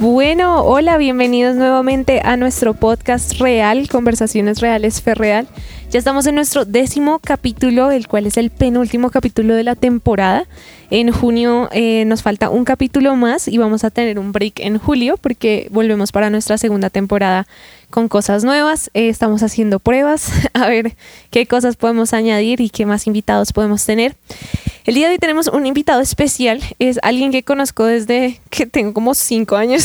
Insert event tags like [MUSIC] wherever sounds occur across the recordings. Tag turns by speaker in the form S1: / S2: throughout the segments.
S1: Bueno, hola, bienvenidos nuevamente a nuestro podcast real, Conversaciones Reales Fe Real. Ya estamos en nuestro décimo capítulo, el cual es el penúltimo capítulo de la temporada. En junio eh, nos falta un capítulo más y vamos a tener un break en julio porque volvemos para nuestra segunda temporada con cosas nuevas. Eh, estamos haciendo pruebas [LAUGHS] a ver qué cosas podemos añadir y qué más invitados podemos tener. El día de hoy tenemos un invitado especial. Es alguien que conozco desde que tengo como cinco años.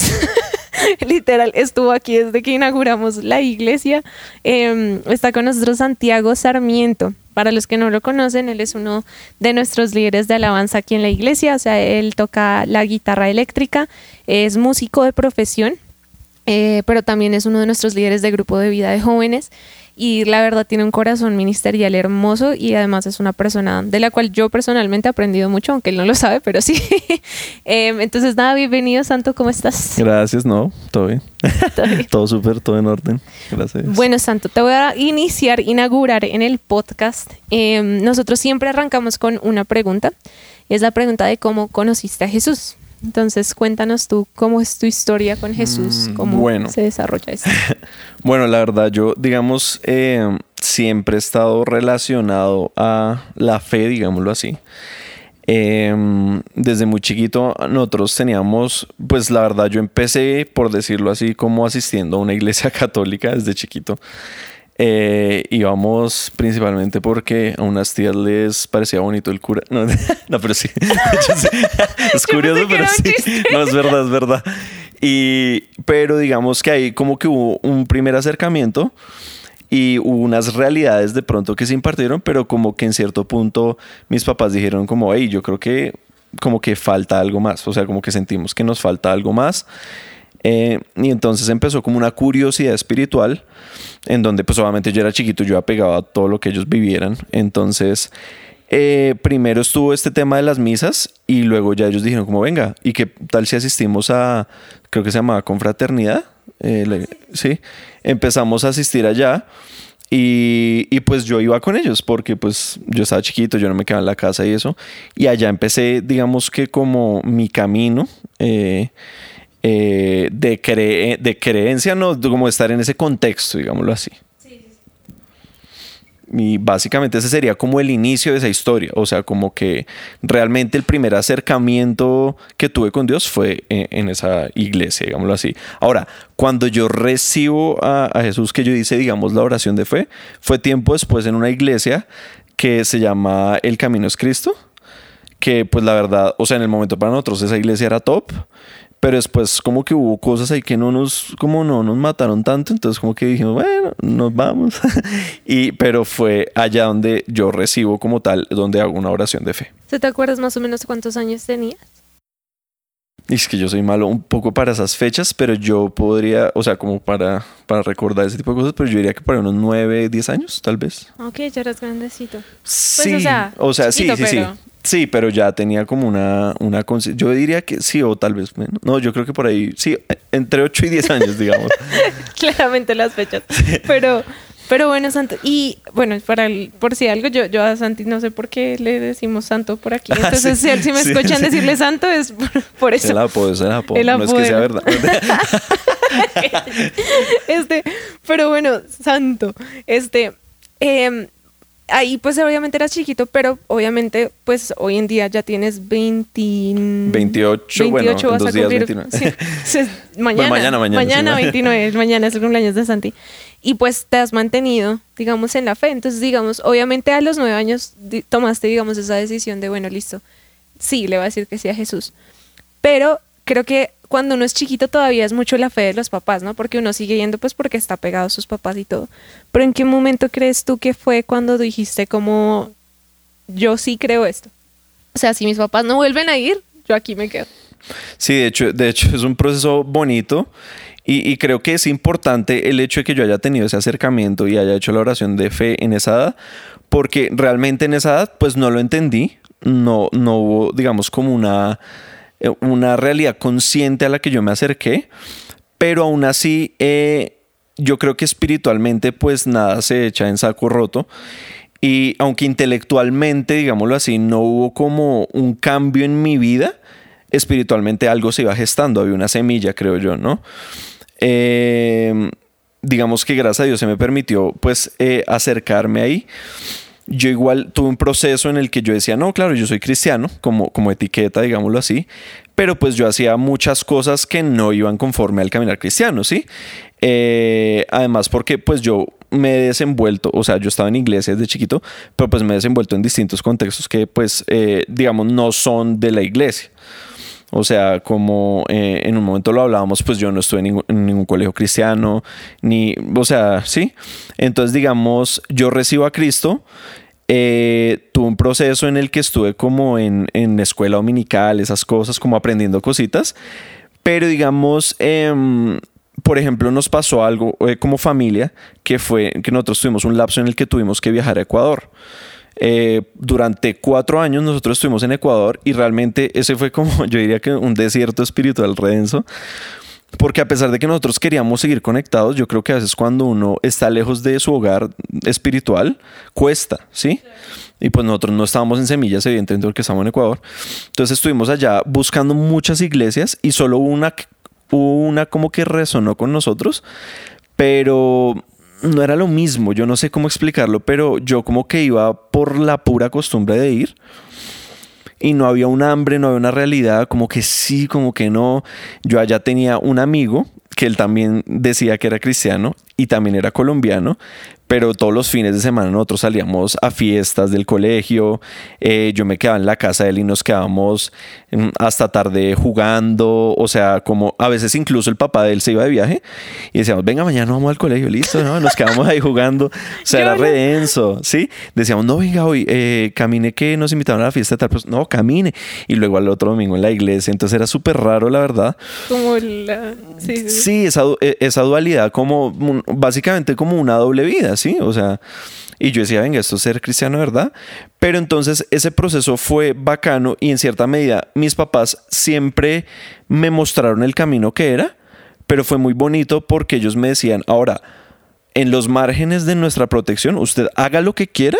S1: [LAUGHS] Literal, estuvo aquí desde que inauguramos la iglesia. Em, está con nosotros Santiago Sarmiento. Para los que no lo conocen, él es uno de nuestros líderes de alabanza aquí en la iglesia. O sea, él toca la guitarra eléctrica, es músico de profesión, eh, pero también es uno de nuestros líderes de grupo de vida de jóvenes y la verdad tiene un corazón ministerial hermoso y además es una persona de la cual yo personalmente he aprendido mucho, aunque él no lo sabe, pero sí. [LAUGHS] Em, entonces, nada, bienvenido, Santo, ¿cómo estás?
S2: Gracias, no, todo bien. todo [LAUGHS] súper, todo en orden. Gracias.
S1: Bueno, Santo, te voy a iniciar, inaugurar en el podcast. Em, nosotros siempre arrancamos con una pregunta. Es la pregunta de cómo conociste a Jesús. Entonces, cuéntanos tú cómo es tu historia con Jesús, mm, cómo se desarrolla eso. [LAUGHS]
S2: bueno, la verdad, yo, digamos, eh, siempre he estado relacionado a la fe, digámoslo así. Em, desde muy chiquito nosotros teníamos, pues la verdad yo empecé, por decirlo así, como asistiendo a una iglesia [LAUGHS] católica desde chiquito. Eh, íbamos principalmente porque a unas tías les parecía bonito el cura. No, [LAUGHS] pero sí. [LAUGHS] [LAUGHS] es curioso, pero sí. No, es verdad, es verdad. Y, pero digamos que ahí como que hubo un primer acercamiento y hubo unas realidades de pronto que se impartieron, pero como que en cierto punto mis papás dijeron como, hey, yo creo que como que falta algo más. O sea, como que sentimos que nos falta algo más. Eh, y entonces empezó como una curiosidad espiritual, en donde pues obviamente yo era chiquito, yo apegaba a todo lo que ellos vivieran. Entonces, eh, primero estuvo este tema de las misas y luego ya ellos dijeron como venga, ¿y qué tal si asistimos a, creo que se llamaba confraternidad? Eh, sí, empezamos a asistir allá. Y, y, pues yo iba con ellos porque pues yo estaba chiquito, yo no me quedaba en la casa y eso. Y allá empecé, digamos que como mi camino. Eh, eh, de, de creencia, no como estar en ese contexto, digámoslo así. Y básicamente ese sería como el inicio de esa historia. O sea, como que realmente el primer acercamiento que tuve con Dios fue en, esa iglesia, digámoslo así. Ahora, cuando yo recibo a, a, Jesús, que yo hice, digamos, la oración de fe, fue tiempo después en una iglesia que se llama El Camino es Cristo. Que pues la verdad, o sea, en el momento para nosotros esa iglesia era top pero después como que hubo cosas ahí que no nos, como no nos mataron tanto, entonces como que dijimos, bueno, nos vamos. [LAUGHS] y, pero fue allá donde yo recibo como tal, donde hago una oración de fe.
S1: ¿Te acuerdas más o menos cuántos años tenías?
S2: Y es que yo soy malo un poco para esas fechas, pero yo podría, o sea, como para, para recordar ese tipo de cosas, pero yo diría que para unos 9, 10 años, tal vez.
S1: Ok, ya eras grandecito.
S2: Sí, pues, o sea, o sea sí, sí, sí. Sí, pero ya tenía como una, una yo diría que sí, o tal vez menos. No, yo creo que por ahí, sí, entre 8 y 10 años, digamos. [LAUGHS]
S1: Claramente las fechas. Pero, pero bueno, Santo, y bueno, para por si algo, yo, yo a Santi no sé por qué le decimos Santo por aquí. [LAUGHS] Ah, Entonces, si, si, me escuchan decirle Santo, es por, eso.
S2: El apodo, es el apodo. No es que sea verdad. [LAUGHS]
S1: este, pero bueno, Santo, este, eh, ahí pues obviamente eras chiquito, pero obviamente pues hoy en día ya tienes 20...
S2: 28, 28 bueno, vas a cumplir, 29. [LAUGHS]
S1: mañana, mañana, mañana, mañana 29, mañana es el cumpleaños de Santi. Y pues te has mantenido, digamos, en la fe. Entonces, digamos, obviamente a los nueve años tomaste, digamos, esa decisión de, bueno, listo, sí, le va a decir que sí a Jesús. Pero creo que cuando uno es chiquito todavía es mucho la fe de los papás, ¿no? Porque uno sigue yendo pues porque está pegado a sus papás y todo. Pero ¿en qué momento crees tú que fue cuando dijiste como yo sí creo esto? O sea, si mis papás no vuelven a ir, yo aquí me quedo.
S2: Sí, de hecho, de hecho es un proceso bonito y, y, creo que es importante el hecho de que yo haya tenido ese acercamiento y haya hecho la oración de fe en esa edad, porque realmente en esa edad pues no lo entendí, no, no hubo digamos como una una realidad consciente a la que yo me acerqué, pero aún así eh, yo creo que espiritualmente pues nada se echa en saco roto. Y aunque intelectualmente, digámoslo así, no hubo como un cambio en mi vida, espiritualmente algo se iba gestando, había una semilla, creo yo, ¿no? Eh, digamos que gracias a Dios se me permitió pues eh, acercarme ahí. Yo igual tuve un proceso en el que yo decía, no, claro, yo soy cristiano, como, como etiqueta, digámoslo así, pero pues yo hacía muchas cosas que no iban conforme al caminar cristiano, ¿sí? Eh, además porque pues yo me he desenvuelto, o sea, yo estaba en iglesia desde chiquito, pero pues me he desenvuelto en distintos contextos que pues, eh, digamos, no son de la iglesia. O sea, como eh, en un momento lo hablábamos, pues yo no estuve en ningún, colegio cristiano, ni, o sea, sí. Entonces, digamos, yo recibo a Cristo, eh, tuve un proceso en el que estuve como en, en escuela dominical, esas cosas, como aprendiendo cositas, pero digamos, em, por ejemplo, nos pasó algo eh, como familia, que fue que nosotros tuvimos un lapso en el que tuvimos que viajar a Ecuador. Eh, durante cuatro años nosotros estuvimos en Ecuador y realmente ese fue como, [LAUGHS] yo diría que un desierto espiritual redenso. Porque a pesar de que nosotros queríamos seguir conectados, yo creo que a veces cuando uno está lejos de su hogar espiritual, cuesta, ¿sí? Y pues nosotros no estábamos en semillas, evidentemente, porque estábamos en Ecuador. Entonces estuvimos allá buscando muchas iglesias y solo una, una como que resonó con nosotros, pero no era lo mismo, yo no sé cómo explicarlo, pero yo como que iba por la pura costumbre de ir y no había un hambre, no había una realidad, como que sí, como que no. Yo allá tenía un amigo que él también decía que era cristiano y también era colombiano, pero todos los fines de semana nosotros salíamos a fiestas del colegio, eh, yo me quedaba en la casa de él y nos quedábamos mm, hasta tarde jugando, o sea, como a veces incluso el papá de él se iba de viaje y decíamos, venga, mañana vamos al colegio, listo, ¿no? Nos quedamos ahí jugando, o sea, era redenso, ¿sí? Decíamos, no, venga, hoy eh, camine que nos invitaron a la fiesta tal, pues no, camine, y luego al otro domingo en la iglesia, entonces era súper raro, la verdad.
S1: Como la...
S2: Sí, sí. esa, e, esa dualidad, como básicamente como una doble vida. ¿sí? O sea, y yo decía, venga, esto es ser cristiano, ¿verdad? Pero entonces ese proceso fue bacano y en cierta medida mis papás siempre me mostraron el camino que era, pero fue muy bonito porque ellos me decían, ahora, en los márgenes de nuestra protección, usted haga lo que quiera,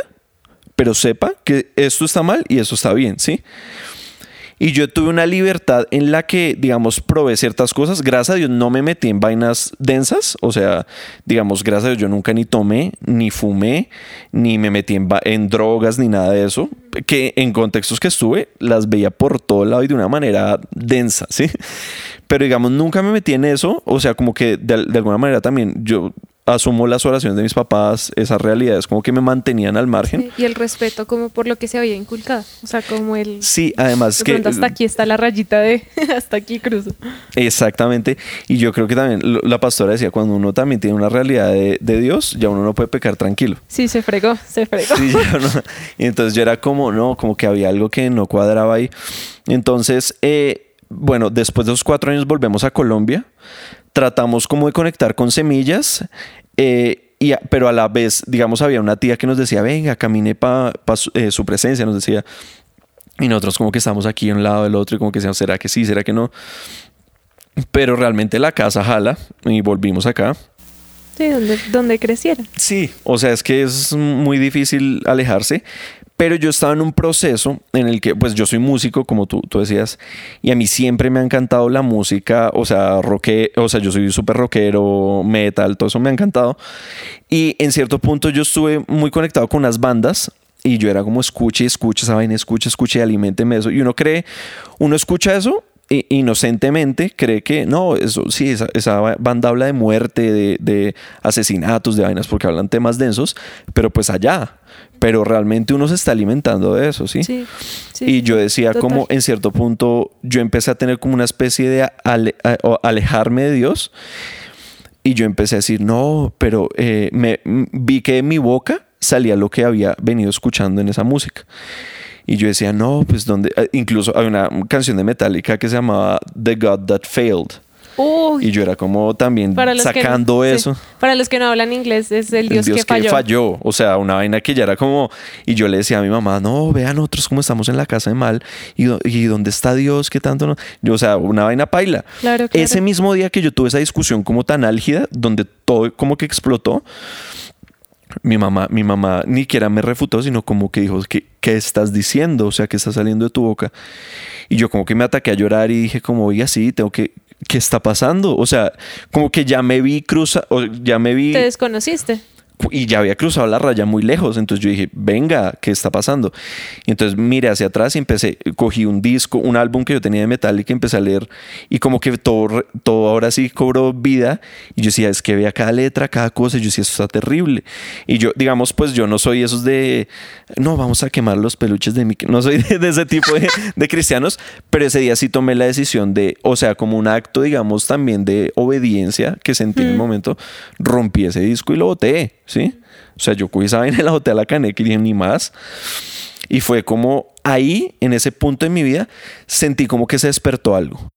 S2: pero sepa que esto está mal y eso está bien, ¿sí? Y yo tuve una libertad en la que, digamos, probé ciertas cosas. Gracias a Dios no me metí en vainas densas. O sea, digamos, gracias a Dios yo nunca ni tomé, ni fumé, ni me metí en, drogas, ni nada de eso. Que en contextos que estuve, las veía por todo lado y de una manera densa, ¿sí? Pero digamos, nunca me metí en eso. O sea, como que de, de alguna manera también yo asumo las oraciones de mis papás, esas realidades como que me mantenían al margen.
S1: y el respeto como por lo que se había inculcado, o sea, como el...
S2: Sí, además que...
S1: Hasta aquí está la rayita de... [LAUGHS] hasta aquí cruzo.
S2: Exactamente, y yo creo que también la pastora decía, cuando uno también tiene una realidad de, Dios, ya uno no puede pecar tranquilo.
S1: Sí, se fregó, se fregó.
S2: Sí, Y entonces yo era como, no, como que había algo que no cuadraba ahí. Entonces, eh, bueno, después de los cuatro años volvemos a Colombia tratamos como de conectar con semillas, eh, y, pero a la vez, digamos, había una tía que nos decía, venga, camine para eh, su, presencia, nos decía, y nosotros como que estamos aquí en un lado del otro y como que decíamos, ¿será que sí? ¿Será que no? Pero realmente la casa jala y volvimos acá.
S1: Sí, donde, donde creciera.
S2: Sí, o sea, es que es muy difícil alejarse, pero yo estaba en un proceso en el que, pues yo soy músico, como tú, tú decías, y a mí siempre me ha encantado la música, o sea, roque, o sea, yo soy súper rockero, metal, todo eso me ha encantado. Y en cierto punto yo estuve muy conectado con unas bandas y yo era como escuche, escuche esa vaina, escuche, escuche, alimenteme eso. Y uno cree, uno escucha eso inocentemente cree que no, eso sí, esa, esa banda habla de muerte, de, de, asesinatos, de vainas, porque hablan temas densos, pero pues allá, pero realmente uno se está alimentando de eso, ¿sí? sí, y yo decía como en cierto punto yo empecé a tener como una especie de alejarme de Dios y yo empecé a decir, no, pero eh, me vi que de mi boca salía lo que había venido escuchando en esa música. Y yo decía, no, pues donde. Eh, incluso hay una canción de Metallica que se llamaba The God That Failed. y yo era como también sacando eso.
S1: Para los que no hablan inglés, es el Dios, que, falló.
S2: falló. O sea, una vaina que ya era como. Y yo le decía a mi mamá, no, vean nosotros cómo estamos en la casa de mal. Y, y dónde está Dios, qué tanto no. Yo, o sea, una vaina paila.
S1: Claro,
S2: Ese mismo día que yo tuve esa discusión como tan álgida, donde todo como que explotó, mi mamá, mi mamá ni siquiera me refutó, sino como que dijo, ¿qué, ¿qué estás diciendo? O sea, ¿qué está saliendo de tu boca? Y yo como que me ataqué a llorar y dije como, oiga, sí, tengo que, ¿qué está pasando? O sea, como que ya me vi cruza, o ya me vi...
S1: ¿Te desconociste?
S2: Y ya había cruzado la raya muy lejos. Entonces yo dije, venga, ¿qué está pasando? Y entonces miré hacia atrás y empecé, cogí un disco, un álbum que yo tenía de metal y que empecé a leer y como que todo, todo ahora sí cobró vida. Y yo decía, es que vea cada letra, cada cosa. Y yo decía, esto está terrible. Y yo, digamos, pues yo no soy esos de, no, vamos a quemar los peluches de mi... No soy [LAUGHS] de, ese tipo de, de cristianos, pero ese día sí tomé la decisión de, o sea, como un acto, digamos, también de obediencia que sentí en el momento, rompí ese disco y lo boté. ¿Sí? O sea, yo cogí esa vaina en la hotel la caneca y dije, ni más. Y fue como ahí, en ese punto de mi vida, sentí como que se despertó algo.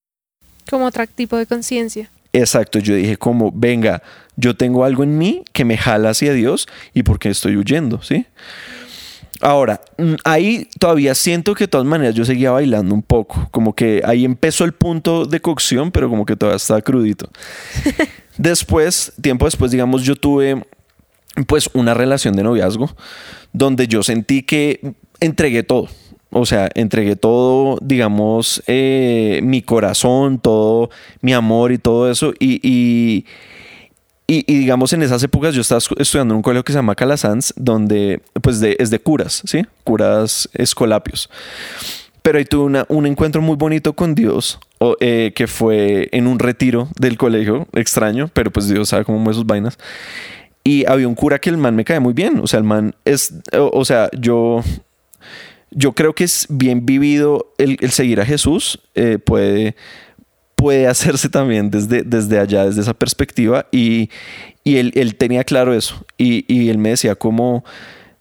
S1: Como otro tipo de conciencia.
S2: Exacto, yo dije como, venga, yo tengo algo en mí que me jala hacia Dios y porque estoy huyendo, ¿sí? Ahora, mm, ahí todavía siento que de todas maneras yo seguía bailando un poco, como que ahí empezó el punto de cocción, pero como que todavía estaba crudito. [LAUGHS] después, tiempo después, digamos, yo tuve pues una relación de noviazgo donde yo sentí que entregué todo. O sea, entregué todo, digamos, eh, mi corazón, todo mi amor y todo eso. Y, y, digamos, en esas épocas yo estaba estudiando en un colegio que se llama Calasanz, donde pues de, es de curas, ¿sí? Curas escolapios. Pero ahí tuve un encuentro muy bonito con Dios, eh, que fue en un retiro del colegio, extraño, pero pues Dios sabe cómo mueve sus vainas. Y había un cura que el man me cae muy bien. O sea, el man es, o, sea, yo, yo creo que es bien vivido el, seguir a Jesús. Eh, puede, puede hacerse también desde, desde allá, desde esa perspectiva. Y, y él, él, tenía claro eso. Y, y él me decía como,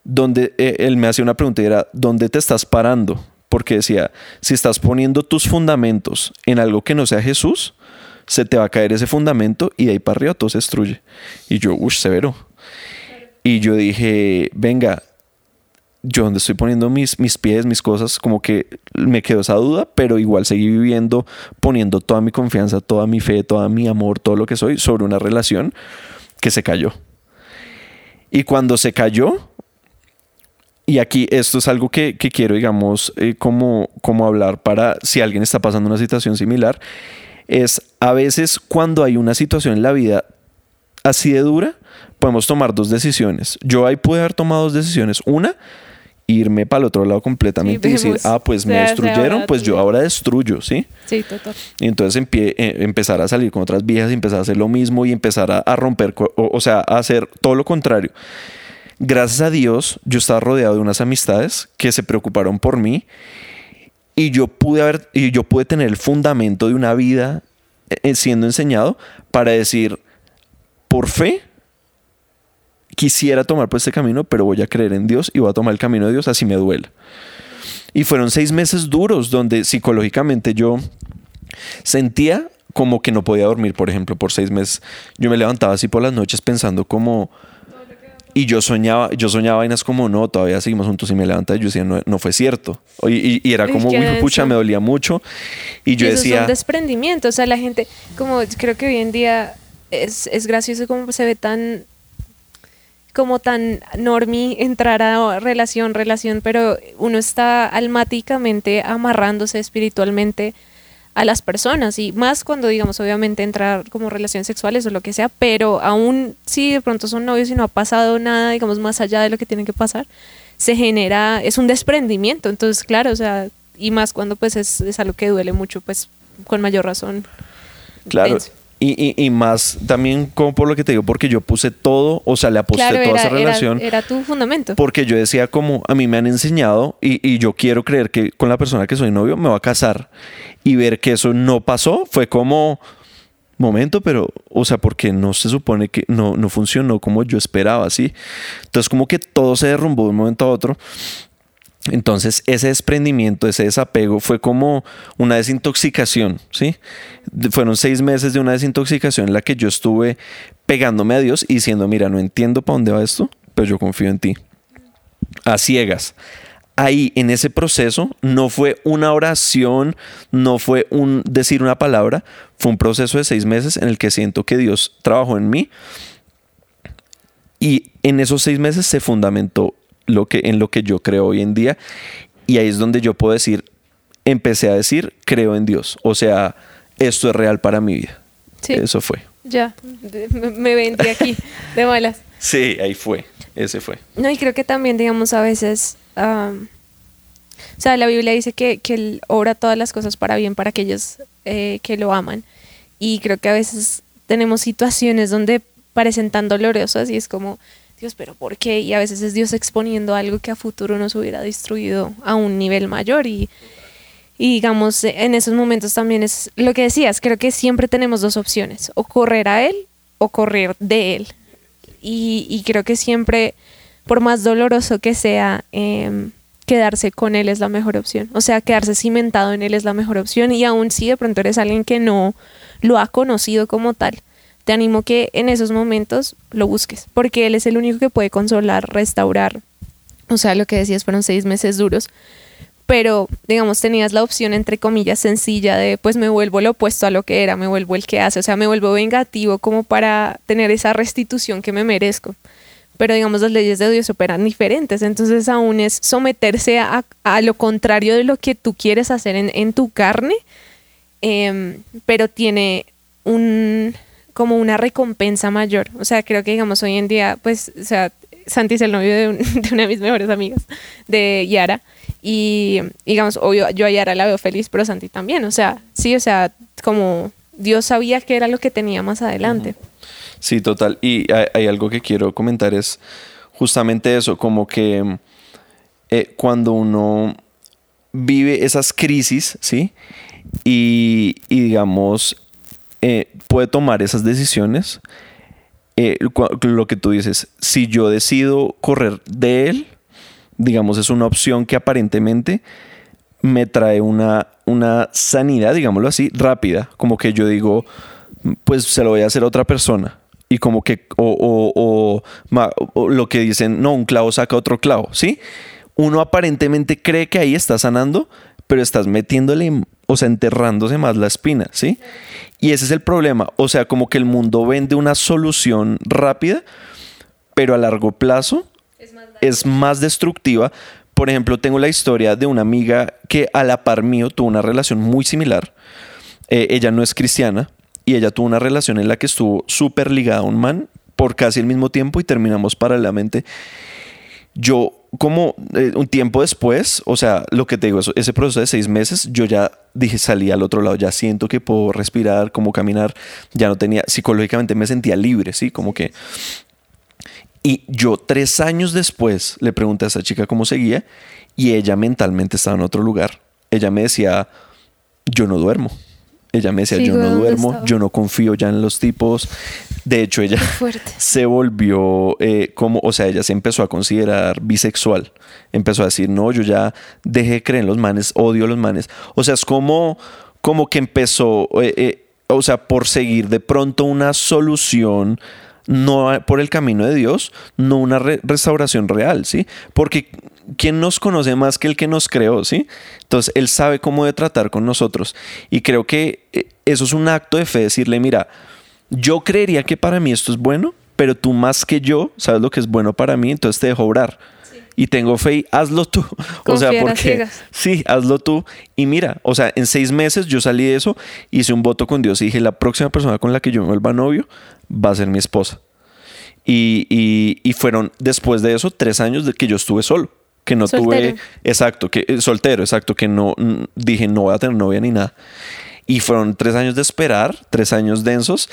S2: donde, eh, él me hacía una pregunta y era, ¿dónde te estás parando? Porque decía, si estás poniendo tus fundamentos en algo que no sea Jesús, se te va a caer ese fundamento y de ahí para arriba todo se destruye. Y yo, uff, severo. Y yo dije, venga, yo donde estoy poniendo mis, mis pies, mis cosas, como que me quedó esa duda, pero igual seguí viviendo, poniendo toda mi confianza, toda mi fe, todo mi amor, todo lo que soy sobre una relación que se cayó. Y cuando se cayó, y aquí esto es algo que, quiero, digamos, eh, como, como hablar para si alguien está pasando una situación similar, es a veces cuando hay una situación en la vida así de dura, podemos tomar dos decisiones. Yo ahí pude haber tomado dos decisiones. Una, irme para el otro lado completamente y decir, ah, pues me destruyeron, pues yo ahora destruyo, ¿sí?
S1: Sí, total.
S2: Y entonces eh, empezar a salir con otras viejas y empezar a hacer lo mismo y empezar a, romper, o, sea, a hacer todo lo contrario. Gracias a Dios, yo estaba rodeado de unas amistades que se preocuparon por mí y yo pude haber, y yo pude tener el fundamento de una vida eh, siendo enseñado para decir, por fe, quisiera tomar por este camino, pero voy a creer en Dios y voy a tomar el camino de Dios así me duele. Y fueron seis meses duros donde psicológicamente yo sentía como que no podía dormir, por ejemplo, por seis meses. Yo me levantaba así por las noches pensando como, y yo soñaba, yo soñaba vainas como, no, todavía seguimos juntos y me levantaba y yo decía, no, no fue cierto. Y, y, era como, uy, pucha, me dolía mucho. Y yo decía... Es
S1: un desprendimiento, o sea, la gente, como creo que hoy en día es, es gracioso como se ve tan como tan normie entrar a relación, relación, pero uno está almáticamente amarrándose espiritualmente a las personas y más cuando digamos obviamente entrar como relaciones sexuales o lo que sea, pero aún si de pronto son novios y no ha pasado nada, digamos más allá de lo que tiene que pasar, se genera, es un desprendimiento, entonces claro, o sea, y más cuando pues es, es algo que duele mucho, pues con mayor razón.
S2: Claro. Y, y, más también como por lo que te digo, porque yo puse todo, o sea, le aposté toda esa relación.
S1: Era, tu fundamento.
S2: Porque yo decía como, a mí me han enseñado y, y, yo quiero creer que con la persona que soy novio me va a casar. Y ver que eso no pasó fue como, momento, pero, o sea, porque no se supone que no, no funcionó como yo esperaba, ¿sí? Entonces como que todo se derrumbó de un momento a otro. Entonces ese desprendimiento, ese desapego fue como una desintoxicación, ¿sí? Fueron seis meses de una desintoxicación en la que yo estuve pegándome a Dios y diciendo, mira, no entiendo para dónde va esto, pero yo confío en ti. A ciegas. Ahí, en ese proceso, no fue una oración, no fue un decir una palabra, fue un proceso de seis meses en el que siento que Dios trabajó en mí Y en esos seis meses se fundamentó lo que, en lo que yo creo hoy en día. Y ahí es donde yo puedo decir, empecé a decir, creo en Dios. O sea, esto es real para mi vida.
S1: Sí.
S2: Eso fue.
S1: Ya, me, vendí aquí de malas. [LAUGHS]
S2: Sí, ahí fue. Ese fue.
S1: No, y creo que también, digamos, a veces, am, o sea, la Biblia dice que, que Él obra todas las cosas para bien para aquellos eh, que lo aman. Y creo que a veces tenemos situaciones donde parecen tan dolorosas y es como, Dios, pero ¿por qué? Y a veces es Dios exponiendo algo que a futuro nos hubiera destruido a un nivel mayor y, digamos, en esos momentos también es lo que decías, creo que siempre tenemos dos opciones, o correr a Él o correr de Él. Y, y creo que siempre, por más doloroso que sea, em, quedarse con Él es la mejor opción. O sea, quedarse cimentado en Él es la mejor opción. Y aún si de pronto eres alguien que no lo ha conocido como tal, te animo que en esos momentos lo busques, porque Él es el único que puede consolar, restaurar. O sea, lo que decías fueron seis meses duros, pero digamos tenías la opción entre comillas sencilla de pues me vuelvo lo opuesto a lo que era, me vuelvo el que hace, o sea, me vuelvo vengativo como para tener esa restitución que me merezco. Pero digamos las leyes de Dios operan diferentes, entonces aún es someterse a, lo contrario de lo que tú quieres hacer en, en tu carne, em, pero tiene un como una recompensa mayor. O sea, creo que digamos hoy en día, pues, o sea, Santi es el novio de, un- [LAUGHS] de una de mis mejores amigas, de Yara. Y digamos, obvio, yo a Yara la veo feliz, pero Santi también. O sea, sí, o sea, como Dios sabía que era lo que tenía más adelante.
S2: Sí, total. Y hay, hay algo que quiero comentar es justamente eso, como que eh, cuando uno vive esas crisis, ¿sí? Y, y digamos, eh, puede tomar esas decisiones. eh, lo que tú dices, si yo decido correr de él, digamos, es una opción que aparentemente me trae una, una sanidad, digámoslo así, rápida. Como que yo digo, pues se lo voy a hacer a otra persona. Y como que, o, o lo que dicen, no, un clavo saca otro clavo, ¿sí? Uno aparentemente cree que ahí está sanando, pero estás metiéndole, o sea, enterrándose más la espina, ¿sí? Y ese es el problema. O sea, como que el mundo vende una solución rápida, pero a largo plazo es más destructiva. Por ejemplo, tengo la historia de una amiga que a la par mío tuvo una relación muy similar. Eh, ella no es cristiana y ella tuvo una relación en la que estuvo súper ligada a un man por casi el mismo tiempo y terminamos paralelamente. Yo, como eh, un tiempo después, o sea, lo que te digo, ese proceso de seis meses, yo ya dije, salí al otro lado, ya siento que puedo respirar, como caminar, ya no tenía, psicológicamente me sentía libre, ¿sí? Como que y yo tres años después le pregunté a esa chica cómo seguía y ella mentalmente estaba en otro lugar. Ella me decía, yo no duermo. Ella me decía, yo no duermo,
S1: estaba.
S2: yo no confío ya en los tipos. De hecho, ella [LAUGHS] se volvió eh, como, o sea, ella se empezó a considerar bisexual. Empezó a decir, no, yo ya dejé de creer en los manes, odio a los manes. O sea, es como, como que empezó, eh, eh, o sea, por seguir de pronto una solución, no por el camino de Dios, no una re- restauración real, ¿sí? Porque ¿quién nos conoce más que el que nos creó, ¿sí? Entonces, Él sabe cómo tratar con nosotros. Y creo que eh, eso es un acto de fe, decirle, mira, yo creería que para mí esto es bueno, pero tú más que yo sabes lo que es bueno para mí, entonces te dejo obrar. Y tengo fe y hazlo tú. [LAUGHS] o sea, porque
S1: ciegas.
S2: sí, hazlo tú. Y mira, o sea, en seis meses yo salí de eso, hice un voto con Dios y dije, la próxima persona con la que yo me vuelva novio va a ser mi esposa. Y, y- y fueron después de eso tres años de que yo estuve solo, que no
S1: Soltero.
S2: tuve, exacto, que eh, soltero, exacto, que no dije no voy a tener novia ni nada. Y fueron tres años de esperar, tres años densos.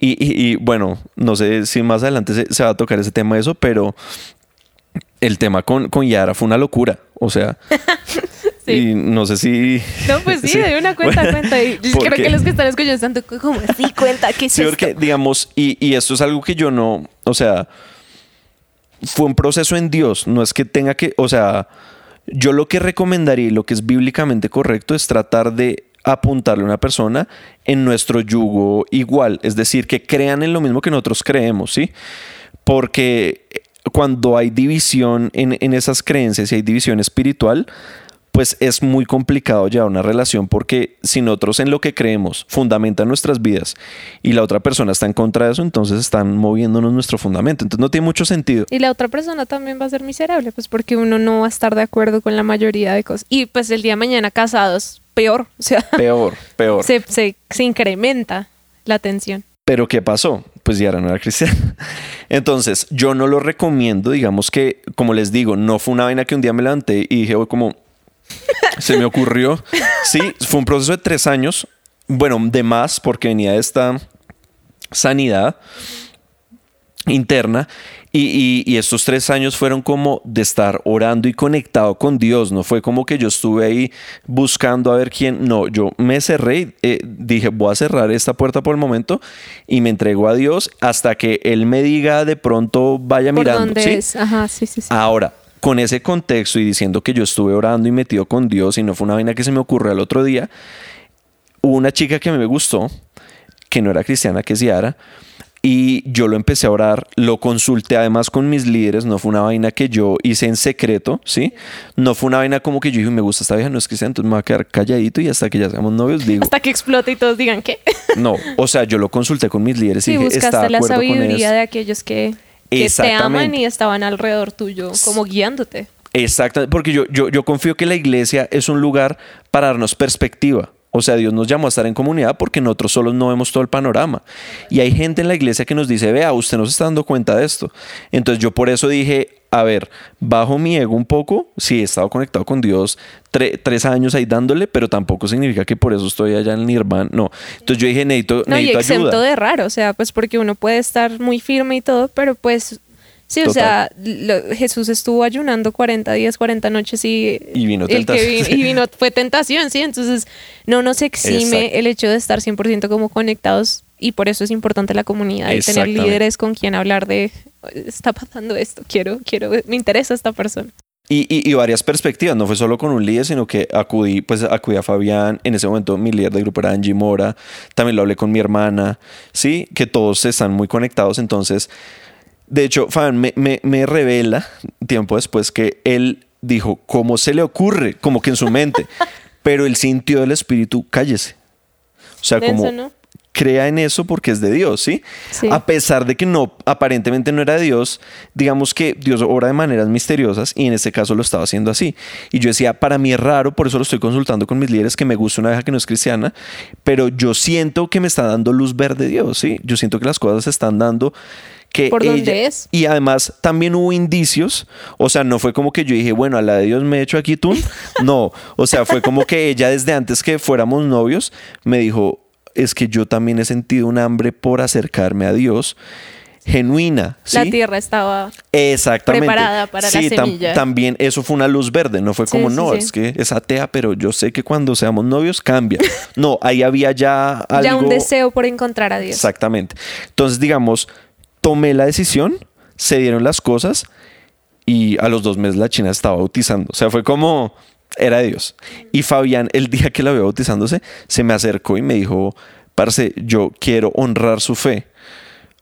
S2: Y, y- y, bueno, no sé si más adelante se, se va a tocar ese tema de eso, pero el tema con, con Yara fue una locura. O sea, [LAUGHS]
S1: Sí.
S2: y no sé si.
S1: No, pues sí, [LAUGHS] de una cuenta,
S2: Bueno, [LAUGHS]
S1: cuenta. Y creo que los que están escuchando están como así, cuenta, ¿qué es
S2: Sí,
S1: esto?
S2: porque, digamos, y, y esto es algo que yo no, o sea, fue un proceso en Dios, no es que tenga que, o sea, yo lo que recomendaría y lo que es bíblicamente correcto es tratar de apuntarle a una persona en nuestro yugo igual, es decir, que crean en lo mismo que nosotros creemos, ¿sí? Porque cuando hay división en, en esas creencias y hay división espiritual, pues es muy complicado llevar una relación porque si nosotros en lo que creemos fundamentan nuestras vidas y la otra persona está en contra de eso, entonces están moviéndonos nuestro fundamento. Entonces no tiene mucho sentido.
S1: Y la otra persona también va a ser miserable, pues porque uno no va a estar de acuerdo con la mayoría de cosas. Y pues el día de mañana casados, peor, o sea,
S2: Peor, peor. [LAUGHS]
S1: se, se, se incrementa la tensión.
S2: Pero ¿qué pasó? Pues Yara no era cristiana. [LAUGHS] Entonces, yo no lo recomiendo, digamos que, como les digo, no fue una vaina que un día me levanté y dije, "Uy, como, se me ocurrió. [LAUGHS] Sí, fue un proceso de tres años, bueno, de más, porque venía de esta sanidad interna. Y, y- y estos tres años fueron como de estar orando y conectado con Dios. No fue como que yo estuve ahí buscando a ver quién. No, yo me cerré eh, dije, voy a cerrar esta puerta por el momento y me entrego a Dios hasta que Él me diga de pronto vaya
S1: ¿Por
S2: mirando.
S1: dónde
S2: ¿sí?
S1: es? Ajá, sí, sí, sí.
S2: Ahora, con ese contexto y diciendo que yo estuve orando y metido con Dios y no fue una vaina que se me ocurrió al otro día, hubo una chica que me gustó, que no era cristiana, que es Yara, y yo lo empecé a orar, lo consulté además con mis líderes, no fue una vaina que yo hice en secreto, ¿sí? No fue una vaina como que yo dije, me gusta esta vieja, no es cristiana, entonces me voy a quedar calladito y hasta que ya seamos novios digo,
S1: Hasta que explote y todos digan qué. [LAUGHS]
S2: no, o sea, yo lo consulté con mis líderes y
S1: Sí,
S2: dije, está
S1: buscaste
S2: de
S1: la
S2: acuerdo con
S1: sabiduría
S2: esto.
S1: de aquellos que, que te aman y estaban alrededor tuyo, como guiándote.
S2: Exactamente, porque yo, yo, yo confío que la iglesia es un lugar para darnos perspectiva. O sea, Dios nos llamó a estar en comunidad porque nosotros solos no vemos todo el panorama. Y hay gente en la iglesia que nos dice, vea, usted no se está dando cuenta de esto. Entonces yo por eso dije, a ver, bajo mi ego un poco, sí, he estado conectado con Dios tre- tres años ahí dándole, pero tampoco significa que por eso estoy allá en el Nirvana. No. Entonces yo dije, necesito,
S1: No, y exento
S2: ayuda.
S1: de raro, o sea, pues porque uno puede estar muy firme y todo, pero pues sí, o sea, lo- Jesús estuvo ayunando 40 días, 40 noches y,
S2: Y vino
S1: el que
S2: tentación.
S1: vi- y vino fue tentación, sí, entonces no nos exime
S2: Exacto.
S1: el hecho de estar 100% como conectados y por eso es importante la comunidad y tener líderes con quien hablar de está pasando esto, quiero quiero me interesa esta persona.
S2: Y, y- y varias perspectivas, no fue solo con un líder, sino que acudí, pues acudí a Fabián, en ese momento mi líder de grupo era Angie Mora, también lo hablé con mi hermana, sí, que todos están muy conectados, entonces, de hecho, Fabián me, me, me revela tiempo después que él dijo, ¿cómo se le ocurre? Como que en su mente, [LAUGHS] pero él sintió el espíritu, cállese. O sea,
S1: Denso,
S2: como
S1: ¿no?
S2: crea en eso porque es de Dios, ¿sí?
S1: Sí.
S2: A pesar de que no, aparentemente no era de Dios, digamos que Dios obra de maneras misteriosas y en este caso lo estaba haciendo así. Y yo decía, para mí es raro, por eso lo estoy consultando con mis líderes, que me gusta una vieja que no es cristiana, pero yo siento que me está dando luz verde Dios, ¿sí? Yo siento que las cosas se están dando que
S1: ¿Por dónde es?
S2: y además también hubo indicios, o sea, no fue como que yo dije, bueno, a la de Dios me he hecho aquí tú, [LAUGHS] no, o sea, fue como que ella desde antes que fuéramos novios me dijo, es que yo también he sentido un hambre por acercarme a Dios genuina, ¿sí?
S1: La tierra estaba
S2: Exactamente.
S1: preparada para la
S2: sí, tam-
S1: semilla.
S2: también eso fue una luz verde, no fue como,
S1: sí,
S2: no, es que es atea, pero yo sé que cuando seamos novios cambia. [LAUGHS] No, ahí había ya algo...
S1: ya un deseo por encontrar a Dios.
S2: Exactamente. Entonces, digamos, tomé la decisión, se dieron las cosas y a los dos meses la china estaba bautizando. O sea, fue como, era de Dios. Y Fabián, el día que la vio bautizándose, se me acercó y me dijo, parce, yo quiero honrar su fe.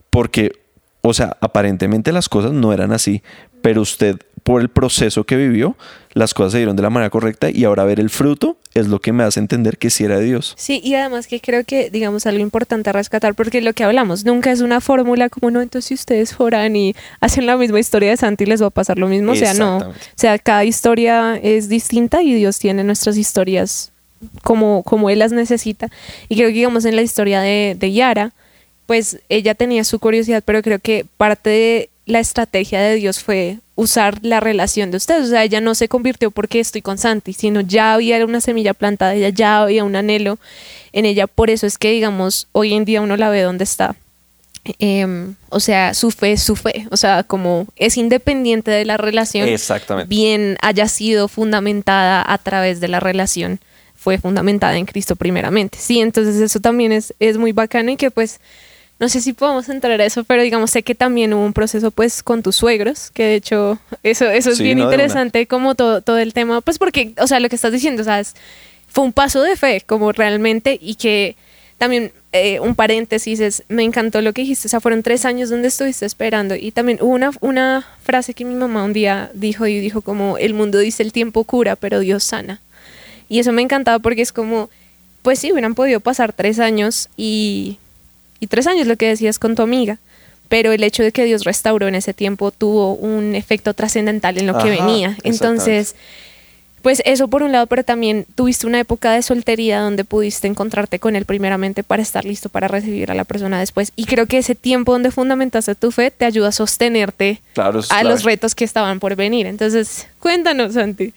S2: Porque, o sea, aparentemente las cosas no eran así, pero usted, por el proceso que vivió, las cosas se dieron de la manera correcta y ahora ver el fruto es lo que me hace entender que sí era de Dios.
S1: Sí, y además que creo que, digamos, algo importante a rescatar, porque lo que hablamos nunca es una fórmula como, no, entonces si ustedes fueran y hacen la misma historia de Santi, les va a pasar lo mismo. O sea, no. O sea, cada historia es distinta y Dios tiene nuestras historias como, como Él las necesita. Y creo que, digamos, en la historia de, de Yara, pues ella tenía su curiosidad, pero creo que parte de la estrategia de Dios fue usar la relación de ustedes. O sea, ella no se convirtió porque estoy con Santi, sino ya había una semilla plantada, ella ya había un anhelo en ella. Por eso es que, digamos, hoy en día uno la ve donde está. Em, o sea, su fe es su fe. O sea, como es independiente de la relación
S2: Exactamente.
S1: bien haya sido fundamentada a través de la relación, fue fundamentada en Cristo primeramente. Sí, entonces eso también es, es muy bacano y que pues, no sé si podemos entrar a eso, pero digamos, sé que también hubo un proceso pues con tus suegros, que de hecho eso, eso es
S2: Sí,
S1: bien
S2: no,
S1: interesante como todo, todo el tema, pues porque, o sea, lo que estás diciendo, o sea, es- fue un paso de fe como realmente y que también eh, un paréntesis, es, me encantó lo que dijiste, o sea, fueron tres años donde estuviste esperando. Y también hubo una, una frase que mi mamá un día dijo y dijo como, el mundo dice el tiempo cura, pero Dios sana. Y eso me encantaba porque es como, pues sí, hubieran podido pasar tres años y, y tres años lo que decías con tu amiga pero el hecho de que Dios restauró en ese tiempo tuvo un efecto trascendental en lo que venía. Entonces, pues eso por un lado, pero también tuviste una época de soltería donde pudiste encontrarte con él primeramente para estar listo para recibir a la persona después. Y creo que ese tiempo donde fundamentaste tu fe te ayuda a sostenerte a los retos que estaban por venir. Entonces, cuéntanos, Santi.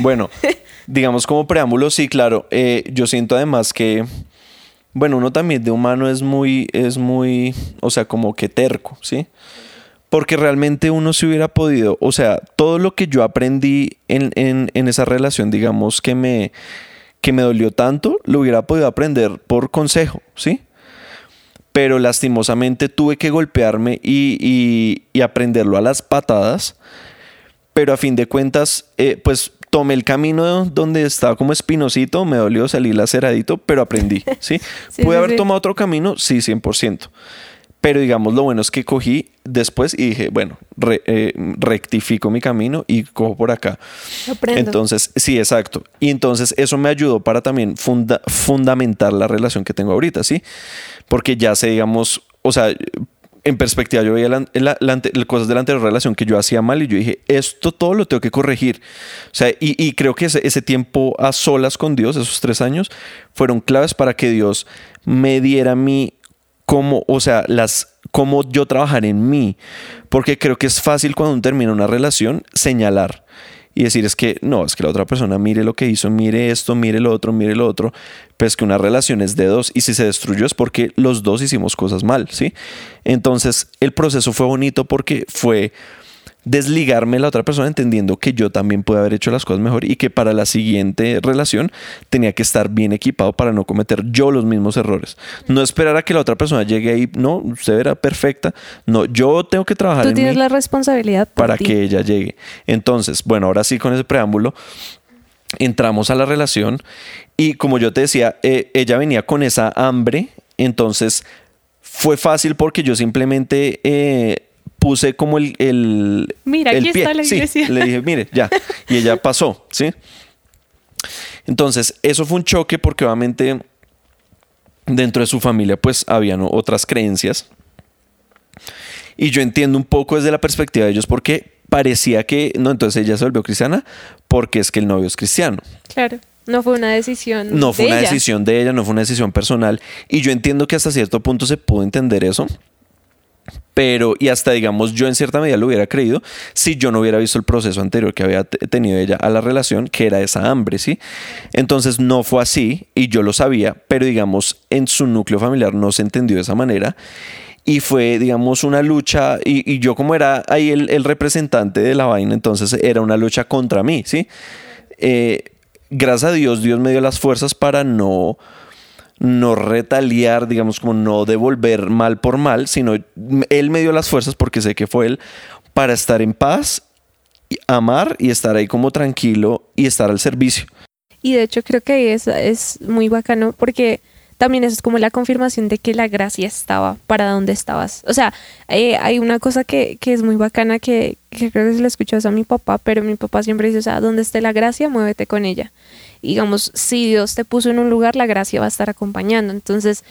S2: Bueno, [LAUGHS] digamos como preámbulo, sí, claro. Eh, yo siento además que, bueno, uno también de humano es muy, es muy, o sea, como que terco, ¿sí? Porque realmente uno se hubiera podido, o sea, todo lo que yo aprendí en, esa relación, digamos, que me, que me dolió tanto, lo hubiera podido aprender por consejo, ¿sí? Pero lastimosamente tuve que golpearme y, aprenderlo a las patadas. Pero a fin de cuentas, eh, pues tomé el camino donde estaba como espinosito, me dolió salir laceradito, pero aprendí, [LAUGHS] ¿sí? sí ¿Pude haber tomado otro camino? Sí, 100%. Pero digamos, lo bueno es que cogí después y dije, bueno, eh, rectifico mi camino y cojo por acá. Aprendo. Entonces, sí, exacto. Y entonces eso me ayudó para también fundamentar la relación que tengo ahorita, ¿sí? Porque ya sé, digamos, o sea, en perspectiva, yo veía las cosas de la anterior relación que yo hacía mal y yo dije, esto todo lo tengo que corregir. O sea, y, creo que ese, tiempo a solas con Dios, esos tres años, fueron claves para que Dios me diera mi cómo, o sea, las, cómo yo trabajar en mí, porque creo que es fácil cuando uno termina una relación señalar y decir es que no, es que la otra persona mire lo que hizo, mire esto, mire lo otro, mire lo otro, pues que una relación es de dos y si se destruyó es porque los dos hicimos cosas mal, ¿sí? Entonces el proceso fue bonito porque fue desligarme de la otra persona entendiendo que yo también pude haber hecho las cosas mejor y que para la siguiente relación tenía que estar bien equipado para no cometer yo los mismos errores. No esperar a que la otra persona llegue ahí, no, usted era perfecta. No, yo tengo que trabajar.
S1: Tú tienes la responsabilidad
S2: para que ella llegue. Entonces, bueno, ahora sí con ese preámbulo entramos a la relación y como yo te decía, eh, ella venía con esa hambre, entonces fue fácil porque yo simplemente eh, puse como el, el,
S1: Mira, aquí está la iglesia.
S2: le dije, mire, ya. Y ella pasó, ¿sí? Entonces, eso fue un choque porque obviamente dentro de su familia pues habían otras creencias. Y yo entiendo un poco desde la perspectiva de ellos porque parecía que, no, entonces ella se volvió cristiana porque es que el novio es cristiano.
S1: Claro. No fue una decisión.
S2: No fue una decisión de ella, no fue una decisión personal. Y yo entiendo que hasta cierto punto se pudo entender eso pero y hasta digamos yo en cierta medida lo hubiera creído si yo no hubiera visto el proceso anterior que había tenido ella a la relación que era esa hambre sí entonces no fue así y yo lo sabía pero digamos en su núcleo familiar no se entendió de esa manera y fue digamos una lucha y, yo como era ahí el, representante de la vaina entonces era una lucha contra mí sí eh, gracias a Dios Dios me dio las fuerzas para no no retaliar, digamos, como no devolver mal por mal, sino él me dio las fuerzas porque sé que fue él para estar en paz, amar y estar ahí como tranquilo y estar al servicio.
S1: Y de hecho creo que es, es muy bacano porque también eso es como la confirmación de que la gracia estaba para donde estabas. O sea, eh, hay una cosa que, que, es muy bacana que, que creo que se lo escuchó a mi papá, pero mi papá siempre dice, o sea, donde esté la gracia, muévete con ella digamos, si Dios te puso en un lugar, la gracia va a estar acompañando. Entonces,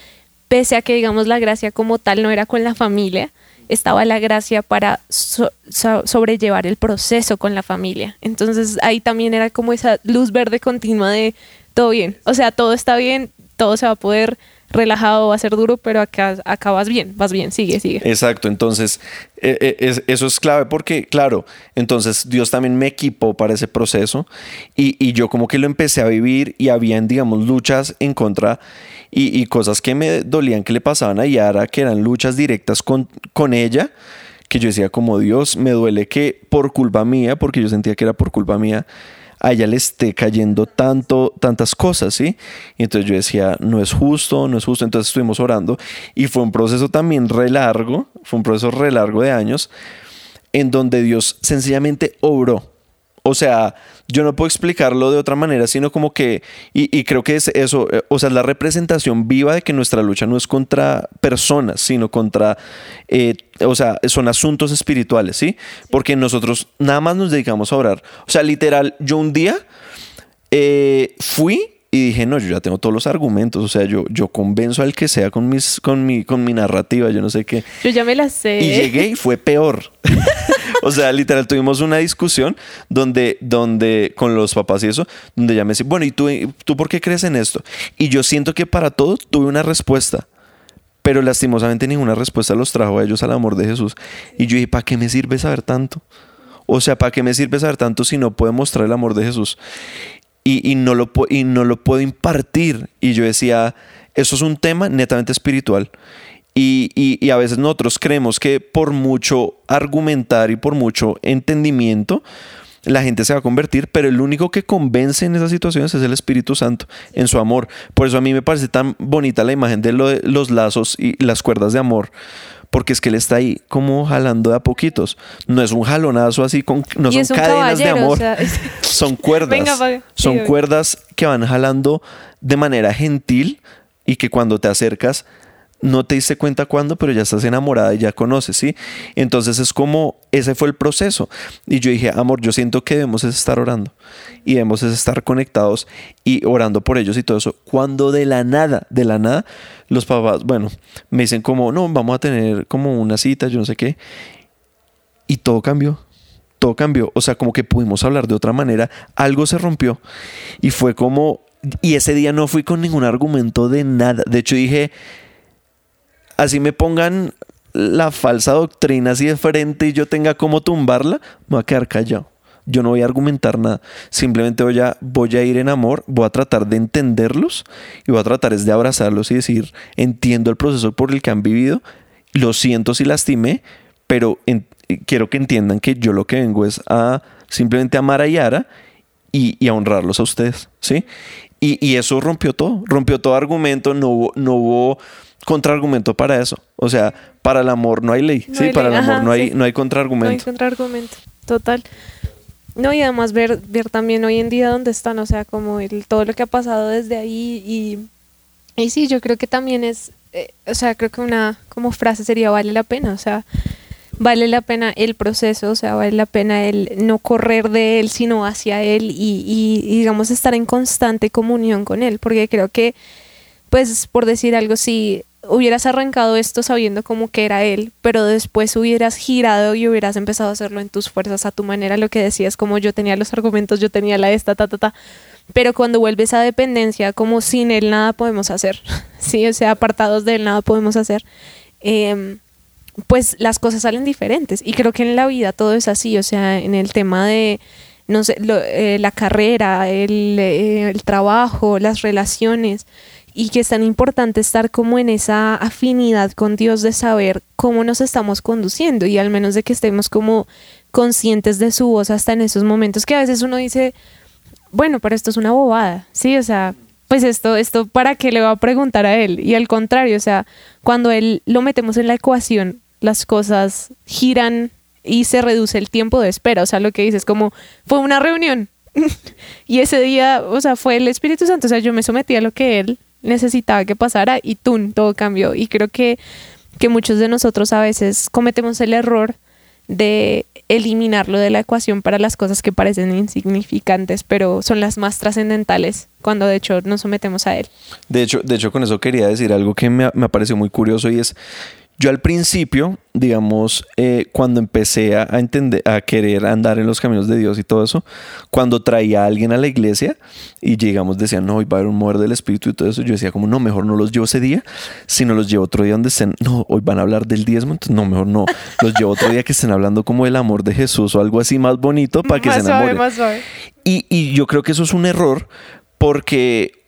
S1: pese a que, digamos, la gracia como tal no era con la familia, estaba la gracia para sobrellevar el proceso con la familia. Entonces, ahí también era como esa luz verde continua de todo bien. O sea, todo está bien, todo se va a poder relajado, va a ser duro, pero acá, acá vas bien, vas bien, sigue, sigue.
S2: Exacto, entonces eh, eh, eso es clave porque, claro, entonces Dios también me equipó para ese proceso y, yo como que lo empecé a vivir y habían, digamos, luchas en contra y, cosas que me dolían que le pasaban a Yara, que eran luchas directas con, con ella que yo decía como Dios, me duele que por culpa mía, porque yo sentía que era por culpa mía, a ella le esté cayendo tanto, tantas cosas, ¿sí? Y entonces yo decía, no es justo, no es justo. Entonces estuvimos orando y fue un proceso también re largo, fue un proceso re largo de años, en donde Dios sencillamente obró. O sea, yo no puedo explicarlo de otra manera, sino como que, y, creo que es eso, eh, o sea, es la representación viva de que nuestra lucha no es contra personas, sino contra, eh, o sea, son asuntos espirituales, ¿sí? Porque nosotros nada más nos dedicamos a orar. O sea, literal, yo un día eh, fui y dije, no, yo ya tengo todos los argumentos, o sea, yo, yo convenzo al que sea con, mis, con, mi, con mi narrativa, yo no sé qué.
S1: Yo ya me la sé.
S2: Y llegué y fue peor. [LAUGHS] o sea, literal, tuvimos una discusión donde, donde, con los papás y eso, donde ya me decía, bueno, ¿y tú, tú por qué crees en esto? Y yo siento que para todo tuve una respuesta. Pero lastimosamente ninguna respuesta los trajo a ellos al amor de Jesús. Y yo dije, ¿para qué me sirve saber tanto? O sea, ¿para qué me sirve saber tanto si no puedo mostrar el amor de Jesús? y, no lo, y no lo puedo impartir. Y yo decía, eso es un tema netamente espiritual. Y, y, a veces nosotros creemos que por mucho argumentar y por mucho entendimiento, la gente se va a convertir, pero el único que convence en esas situaciones es el Espíritu Santo en su amor. Por eso a mí me parece tan bonita la imagen de, los lazos y las cuerdas de amor, porque es que él está ahí como jalando de a poquitos. No es un jalonazo así, con, no son cadenas de amor, [LAUGHS] son cuerdas. son cuerdas que van jalando de manera gentil y que cuando te acercas no te diste cuenta cuándo, pero ya estás enamorada y ya conoces, ¿sí? Entonces es como, ese fue el proceso. Y yo dije, amor, yo siento que debemos estar orando y debemos estar conectados y orando por ellos y todo eso. Cuando de la nada, de la nada, los papás, bueno, me dicen como, no, vamos a tener como una cita, yo no sé qué. Y todo cambió. Todo cambió. O sea, como que pudimos hablar de otra manera. Algo se rompió. Y fue como, y ese día no fui con ningún argumento de nada. De hecho dije, así me pongan la falsa doctrina así de frente y yo tenga como tumbarla, me voy a quedar callado. Yo no voy a argumentar nada. Simplemente voy a, voy a ir en amor, voy a tratar de entenderlos y voy a tratar de abrazarlos y decir, entiendo el proceso por el que han vivido, lo siento si lastimé, pero quiero que entiendan que yo lo que vengo es a simplemente amar a Yara y, a honrarlos a ustedes, ¿sí? Y, y, eso rompió todo, rompió todo argumento, no hubo, no hubo contraargumento para eso. O sea, para el amor no hay ley. sí, para el amor no, hay, no hay contraargumento. No hay
S1: contraargumento, total. No, y además ver, ver también hoy en día dónde están, o sea, como el, todo lo que ha pasado desde ahí y, y sí, yo creo que también es, eh, o sea, creo que una como frase sería vale la pena, o sea, vale la pena el proceso, o sea, vale la pena el no correr de él, sino hacia él y, y digamos estar en constante comunión con él, porque creo que, pues, por decir algo, si hubieras arrancado esto sabiendo como que era él, pero después hubieras girado y hubieras empezado a hacerlo en tus fuerzas, a tu manera, lo que decías, como yo tenía los argumentos, yo tenía la esta, ta, ta, ta. Pero cuando vuelves a dependencia, como sin él nada podemos hacer, [LAUGHS] sí, o sea, apartados de él nada podemos hacer, em, pues las cosas salen diferentes. Y creo que en la vida todo es así, o sea, en el tema de, no sé, eh, la carrera, eh, el trabajo, las relaciones y que es tan importante estar como en esa afinidad con Dios de saber cómo nos estamos conduciendo y al menos de que estemos como conscientes de su voz hasta en esos momentos que a veces uno dice, bueno, pero esto es una bobada, ¿sí? O sea, pues esto, esto, ¿para qué le va a preguntar a él? Y al contrario, o sea, cuando él lo metemos en la ecuación, las cosas giran y se reduce el tiempo de espera, o sea, lo que dices como, fue una reunión. [LAUGHS] y ese día, o sea, fue el Espíritu Santo, o sea, yo me sometí a lo que él necesitaba que pasara y ¡tum! todo cambió. Y creo que, que muchos de nosotros a veces cometemos el error de eliminarlo de la ecuación para las cosas que parecen insignificantes, pero son las más trascendentales cuando de hecho nos sometemos a él.
S2: De hecho, de hecho con eso quería decir algo que me, me pareció muy curioso y es yo al principio, digamos, eh, cuando empecé a, entender, a querer andar en los caminos de Dios y todo eso, cuando traía a alguien a la iglesia y llegamos, decían, no, hoy va a haber un mover del espíritu y todo eso, yo decía como, no, mejor no los llevo ese día, sino los llevo otro día donde estén, no, hoy van a hablar del diezmo, entonces no, mejor no, los llevo otro día que estén hablando como del amor de Jesús o algo así más bonito para que se enamoren. Más suave. Y, y yo creo que eso es un error porque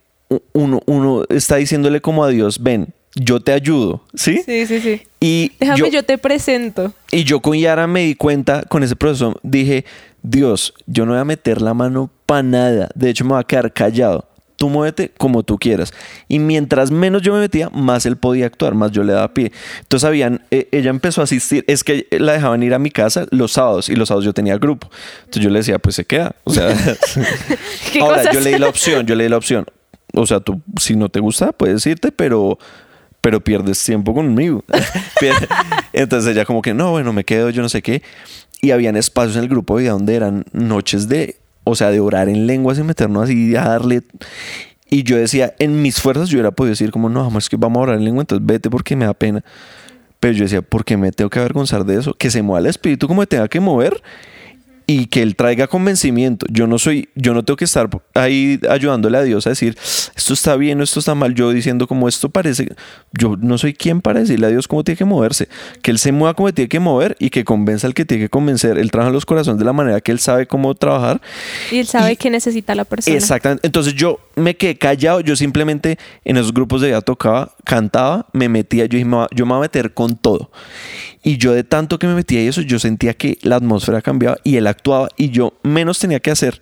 S2: uno, uno está diciéndole como a Dios, ven, yo te ayudo, ¿sí?
S1: Sí, sí, sí.
S2: Y
S1: Déjame, yo, te presento.
S2: Y yo con Yara me di cuenta, con ese proceso, dije, Dios, yo no voy a meter la mano para nada. De hecho, me voy a quedar callado. tú muévete como tú quieras. Y mientras menos yo me metía, más él podía actuar, más yo le daba pie. Entonces habían, eh, ella empezó a asistir, es que la dejaban ir a mi casa los sábados y los sábados yo tenía grupo. Entonces yo le decía, pues se queda. O sea, [LAUGHS] [LAUGHS] ahora yo le di la opción, yo le di la opción. O sea, tú si no te gusta, puedes irte, pero pero pierdes tiempo conmigo. [LAUGHS] Entonces ella como que, no, bueno, me quedo, yo no sé qué. Y habían espacios en el grupo de donde eran noches de, o sea, de orar en lenguas y meternos así a darle. Y yo decía, en mis fuerzas yo hubiera podido decir como, no, es que vamos a orar en lengua, entonces vete porque me da pena. Pero yo decía, ¿por qué me tengo que avergonzar de eso? Que se mueva el espíritu como tenga que mover y que él traiga convencimiento. Yo no soy, yo no tengo que estar ahí ayudándole a Dios a decir esto está bien o esto está mal. Yo diciendo como esto parece, yo no soy quien para decirle a Dios cómo tiene que moverse. Que él se mueva como tiene que mover y que convenza al que tiene que convencer. Él trabaja los corazones de la manera que él sabe cómo trabajar.
S1: Y él sabe que necesita la persona.
S2: Exactamente. Entonces yo me quedé callado. Yo simplemente en esos grupos de ella tocaba, cantaba, me metía. Yo dije, yo me voy a meter con todo. Y yo de tanto que me metía y eso, yo sentía que la atmósfera cambiaba y él actuaba y yo menos tenía que hacer.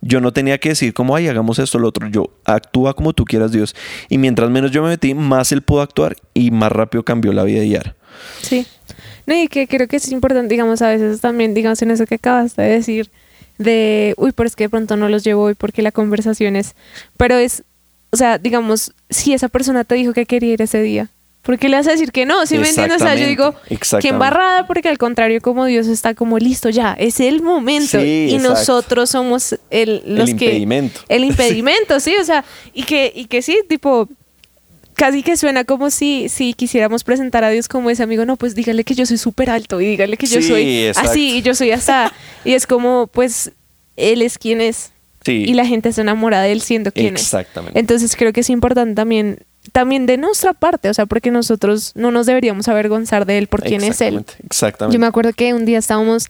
S2: Yo no tenía que decir como, ay, hagamos esto, lo otro. Yo actúa como tú quieras, Dios. Y mientras menos yo me metí, más él pudo actuar y más rápido cambió la vida de Yara.
S1: Sí. No, y que creo que es importante, digamos, a veces también, digamos, en eso que acabas de decir, de, uy, pero es que de pronto no los llevo hoy porque la conversación es, pero es, o sea, digamos, si esa persona te dijo que quería ir ese día, ¿Por qué le vas a decir que no? ¿Sí me entiendes? O sea, yo digo, que embarrada, porque al contrario, como Dios está como listo ya, es el momento. y nosotros somos el, los
S2: el
S1: que.
S2: Impedimento.
S1: El [LAUGHS] impedimento, sí, o sea, y que, y que sí, tipo, casi que suena como si, si quisiéramos presentar a Dios como ese amigo, no, pues dígale que yo soy súper alto y dígale que yo soy así y yo soy así. y es como, pues, Él es quien es. Y la gente se enamora de Él siendo quien es. Exactamente. Entonces creo que es importante también también de nuestra parte, o sea, porque nosotros no nos deberíamos avergonzar de él por quién es él.
S2: Exactamente.
S1: Yo me acuerdo que un día estábamos,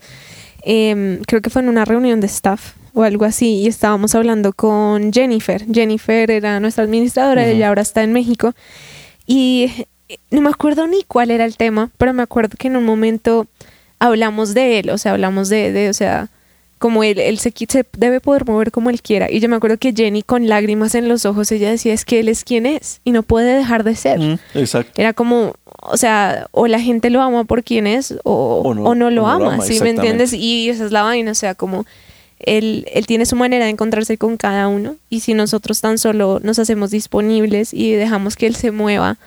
S1: em, creo que fue en una reunión de staff o algo así, y estábamos hablando con Jennifer. Jennifer era nuestra administradora, ella ahora está en México, y eh, no me acuerdo ni cuál era el tema, pero me acuerdo que en un momento hablamos de él, o sea, hablamos de, de o sea, como él, él se, se, debe poder mover como él quiera. Y yo me acuerdo que Jenny con lágrimas en los ojos, ella decía, es que él es quien es y no puede dejar de ser.
S2: exacto.
S1: Era como, o sea, o la gente lo ama por quien es o, no, lo ama, ¿sí me entiendes? Y esa es la vaina, o sea, como él, él tiene su manera de encontrarse con cada uno y si nosotros tan solo nos hacemos disponibles y dejamos que él se mueva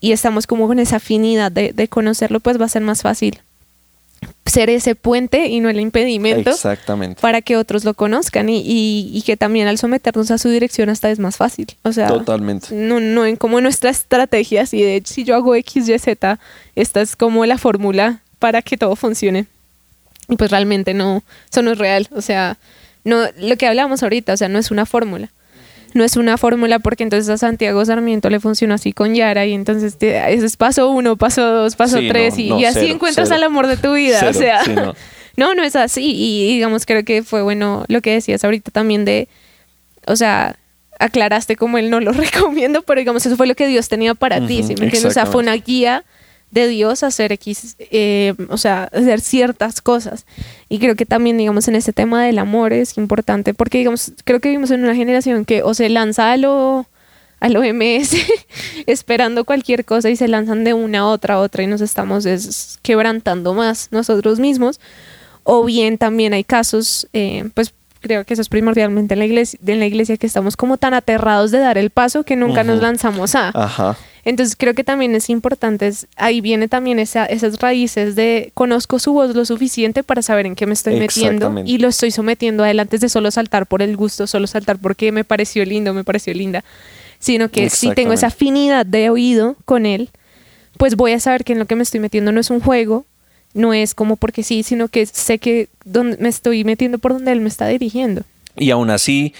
S1: y estamos como con esa afinidad de, de conocerlo, pues va a ser más fácil ser ese puente y no el impedimento
S2: Exactamente.
S1: para que otros lo conozcan y, y, que también al someternos a su dirección hasta es más fácil. O sea,
S2: totalmente.
S1: No, no en como nuestra estrategia, si de hecho si yo hago X, Y, Z, esta es como la fórmula para que todo funcione. Y pues realmente no, eso no es real. O sea, no, lo que hablamos ahorita, o sea, no es una fórmula no es una fórmula porque entonces a Santiago Sarmiento le funciona así con Yara y entonces ese es paso uno, paso dos, paso tres y, así encuentras al amor de tu vida. o sea, [LAUGHS] no. no. es así y digamos creo que fue bueno lo que decías ahorita también de, o sea, aclaraste como él no lo [LAUGHS] recomiendo, pero digamos eso fue lo que Dios tenía para ti, ¿sí me entiendes? O sea, fue una guía de Dios hacer X, eh, o sea, hacer ciertas cosas. Y creo que también, digamos, en este tema del amor es importante, porque, digamos, creo que vivimos en una generación que o se lanza a lo, a lo MS [LAUGHS] esperando cualquier cosa y se lanzan de una a otra a otra y nos estamos quebrantando más nosotros mismos. O bien también hay casos, eh, pues creo que eso es primordialmente en la iglesia, en la iglesia que estamos como tan aterrados de dar el paso que nunca nos lanzamos a.
S2: Ajá.
S1: Entonces creo que también es importante, ahí viene también esa, esas raíces de conozco su voz lo suficiente para saber en qué me estoy metiendo y lo estoy sometiendo a él antes de solo saltar por el gusto, solo saltar porque me pareció lindo, me pareció linda, sino que si tengo esa afinidad de oído con él, pues voy a saber que en lo que me estoy metiendo no es un juego, no es como porque sí, sino que sé que donde me estoy metiendo por donde él me está dirigiendo.
S2: Y aún así,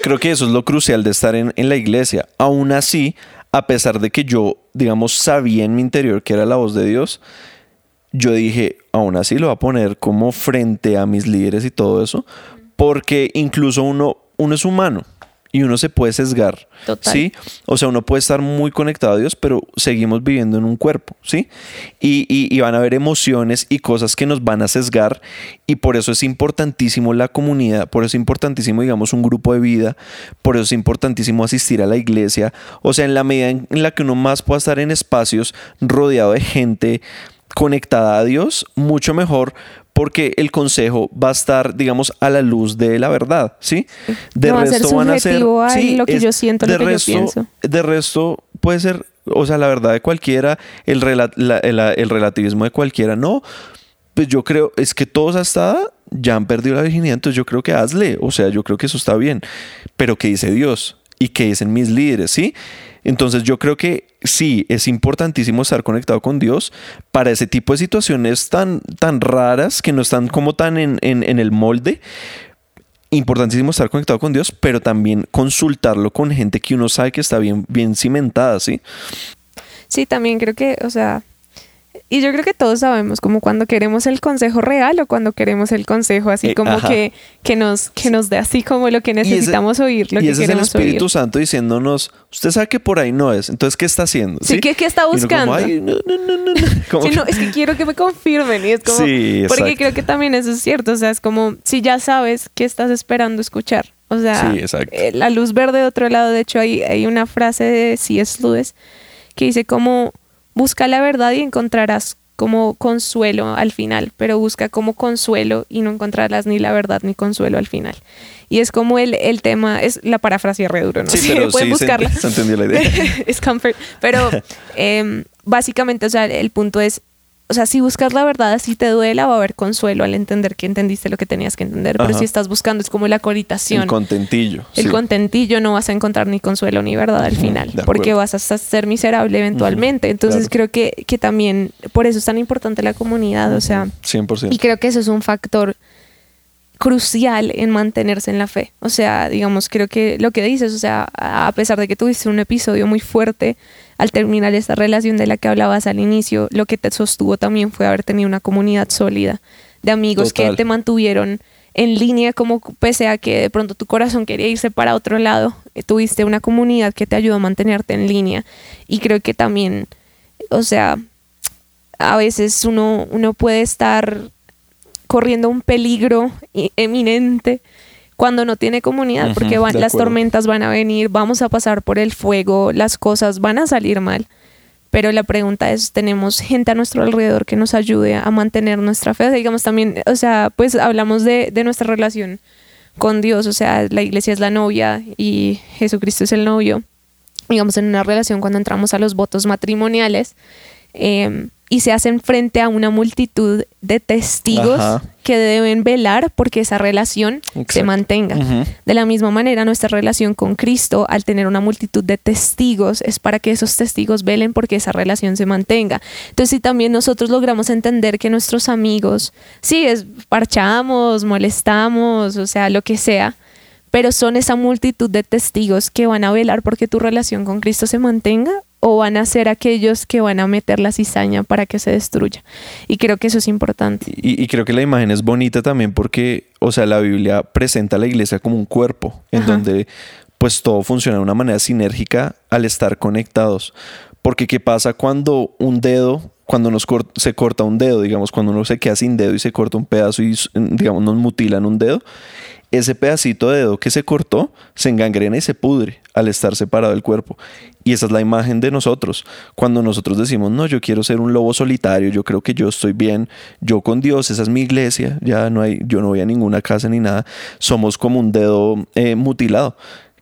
S2: creo que eso es lo crucial de estar en, en la iglesia. Aún así, a pesar de que yo, digamos, sabía en mi interior que era la voz de Dios, yo dije, aún así lo voy a poner como frente a mis líderes y todo eso, porque incluso uno, uno es humano y uno se puede sesgar,
S1: Total.
S2: ¿sí? O sea, uno puede estar muy conectado a Dios, pero seguimos viviendo en un cuerpo, ¿sí? Y, y- y van a haber emociones y cosas que nos van a sesgar y por eso es importantísimo la comunidad, por eso es importantísimo, digamos, un grupo de vida, por eso es importantísimo asistir a la iglesia, o sea, en la medida en la que uno más pueda estar en espacios rodeado de gente conectada a Dios, mucho mejor porque el consejo va a estar, digamos, a la luz de la verdad, ¿sí?
S1: No va a ser a lo que yo siento, lo
S2: de
S1: que yo
S2: resto,
S1: pienso.
S2: De resto, puede ser, o sea, la verdad de cualquiera, el, rela- la- el- el relativismo de cualquiera, no. Pues yo creo, es que todos hasta ya han perdido la virginidad, entonces yo creo que hazle, o sea, yo creo que eso está bien. Pero ¿qué dice Dios? ¿Y qué dicen mis líderes? ¿Sí? Entonces yo creo que sí, es importantísimo estar conectado con Dios para ese tipo de situaciones tan, tan raras que no están como tan en, en- el molde. Importantísimo estar conectado con Dios, pero también consultarlo con gente que uno sabe que está bien, bien cimentada, ¿sí?
S1: Sí, también creo que, o sea, y yo creo que todos sabemos como cuando queremos el consejo real o cuando queremos el consejo así
S2: Eh,
S1: como que, que nos que nos dé así como lo que necesitamos oír, lo
S2: y
S1: que
S2: ese es el Espíritu
S1: oír.
S2: Santo diciéndonos, usted sabe que por ahí no es, entonces ¿qué está haciendo?
S1: Sí, ¿qué- qué está
S2: Y como,
S1: buscando?
S2: "Ay, no, no, no, no, no". [LAUGHS] Como
S1: Sí,
S2: que-
S1: no, es que quiero que me confirmen y es como
S2: Sí,
S1: porque creo que también eso es cierto, o sea, es como si ya sabes qué estás esperando escuchar. O sea,
S2: Sí,
S1: eh, la luz verde de otro lado, de hecho hay, hay una frase de C.S. Lewis que dice como busca la verdad y encontrarás como consuelo al final, pero busca como consuelo y no encontrarás ni la verdad ni consuelo al final. Y es como el, el tema, es la parafrasia re duro, ¿no?
S2: Sí,
S1: sé,
S2: pero
S1: pueden
S2: sí, se
S1: buscarla.
S2: se entendió la idea. [LAUGHS]
S1: es comfort. Pero [LAUGHS] em, básicamente, o sea, el punto es, o sea, si buscas la verdad, así te duela, va a haber consuelo al entender que entendiste lo que tenías que entender. Pero
S2: Ajá.
S1: si estás buscando, es como la coritación.
S2: El contentillo.
S1: El
S2: sí.
S1: contentillo no vas a encontrar ni consuelo ni verdad al final, porque vas a ser miserable eventualmente. Entonces
S2: claro.
S1: creo que, que también por eso es tan importante la comunidad, o sea,
S2: 100%.
S1: y creo que eso es un factor crucial en mantenerse en la fe. O sea, digamos, creo que lo que dices, o sea, a pesar de que tuviste un episodio muy fuerte al terminar esta relación de la que hablabas al inicio, lo que te sostuvo también fue haber tenido una comunidad sólida de amigos
S2: Total.
S1: que te mantuvieron en línea como pese a que de pronto tu corazón quería irse para otro lado, eh, tuviste una comunidad que te ayudó a mantenerte en línea y creo que también, o sea, a veces uno, uno puede estar corriendo un peligro eminente cuando no tiene comunidad, porque van- las tormentas van a venir, vamos a pasar por el fuego, las cosas van a salir mal. Pero la pregunta es, ¿tenemos gente a nuestro alrededor que nos ayude a mantener nuestra fe? Digamos también, o sea, pues hablamos de, de nuestra relación con Dios, o sea, la iglesia es la novia y Jesucristo es el novio. Digamos, en una relación cuando entramos a los votos matrimoniales, eh, y se hacen frente a una multitud de testigos
S2: Ajá.
S1: que deben velar porque esa relación se mantenga. De la misma manera, nuestra relación con Cristo, al tener una multitud de testigos, es para que esos testigos velen porque esa relación se mantenga. Entonces, si también nosotros logramos entender que nuestros amigos, sí, es, parchamos, molestamos, o sea, lo que sea, pero son esa multitud de testigos que van a velar porque tu relación con Cristo se mantenga o van a ser aquellos que van a meter la cizaña para que se destruya. Y creo que eso es importante.
S2: Y, y creo que la imagen es bonita también porque, o sea, la Biblia presenta a la iglesia como un cuerpo en
S1: Ajá.
S2: donde pues todo funciona de una manera sinérgica al estar conectados. Porque ¿qué pasa cuando un dedo, cuando nos se corta un dedo, digamos, cuando uno se queda sin dedo y se corta un pedazo y, digamos, nos mutilan un dedo? Ese pedacito de dedo que se cortó se engangrena y se pudre al estar separado del cuerpo. Y esa es la imagen de nosotros. Cuando nosotros decimos, no, yo quiero ser un lobo solitario, yo creo que yo estoy bien, yo con Dios, esa es mi iglesia, ya no hay, yo no voy a ninguna casa ni nada, somos como un dedo eh, mutilado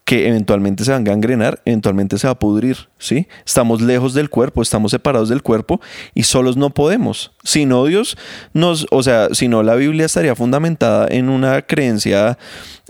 S2: que eventualmente se va a gangrenar, eventualmente se va a pudrir, ¿sí? Estamos lejos del cuerpo, estamos separados del cuerpo y solos no podemos. Si no Dios nos, o sea, si no la Biblia estaría fundamentada en una creencia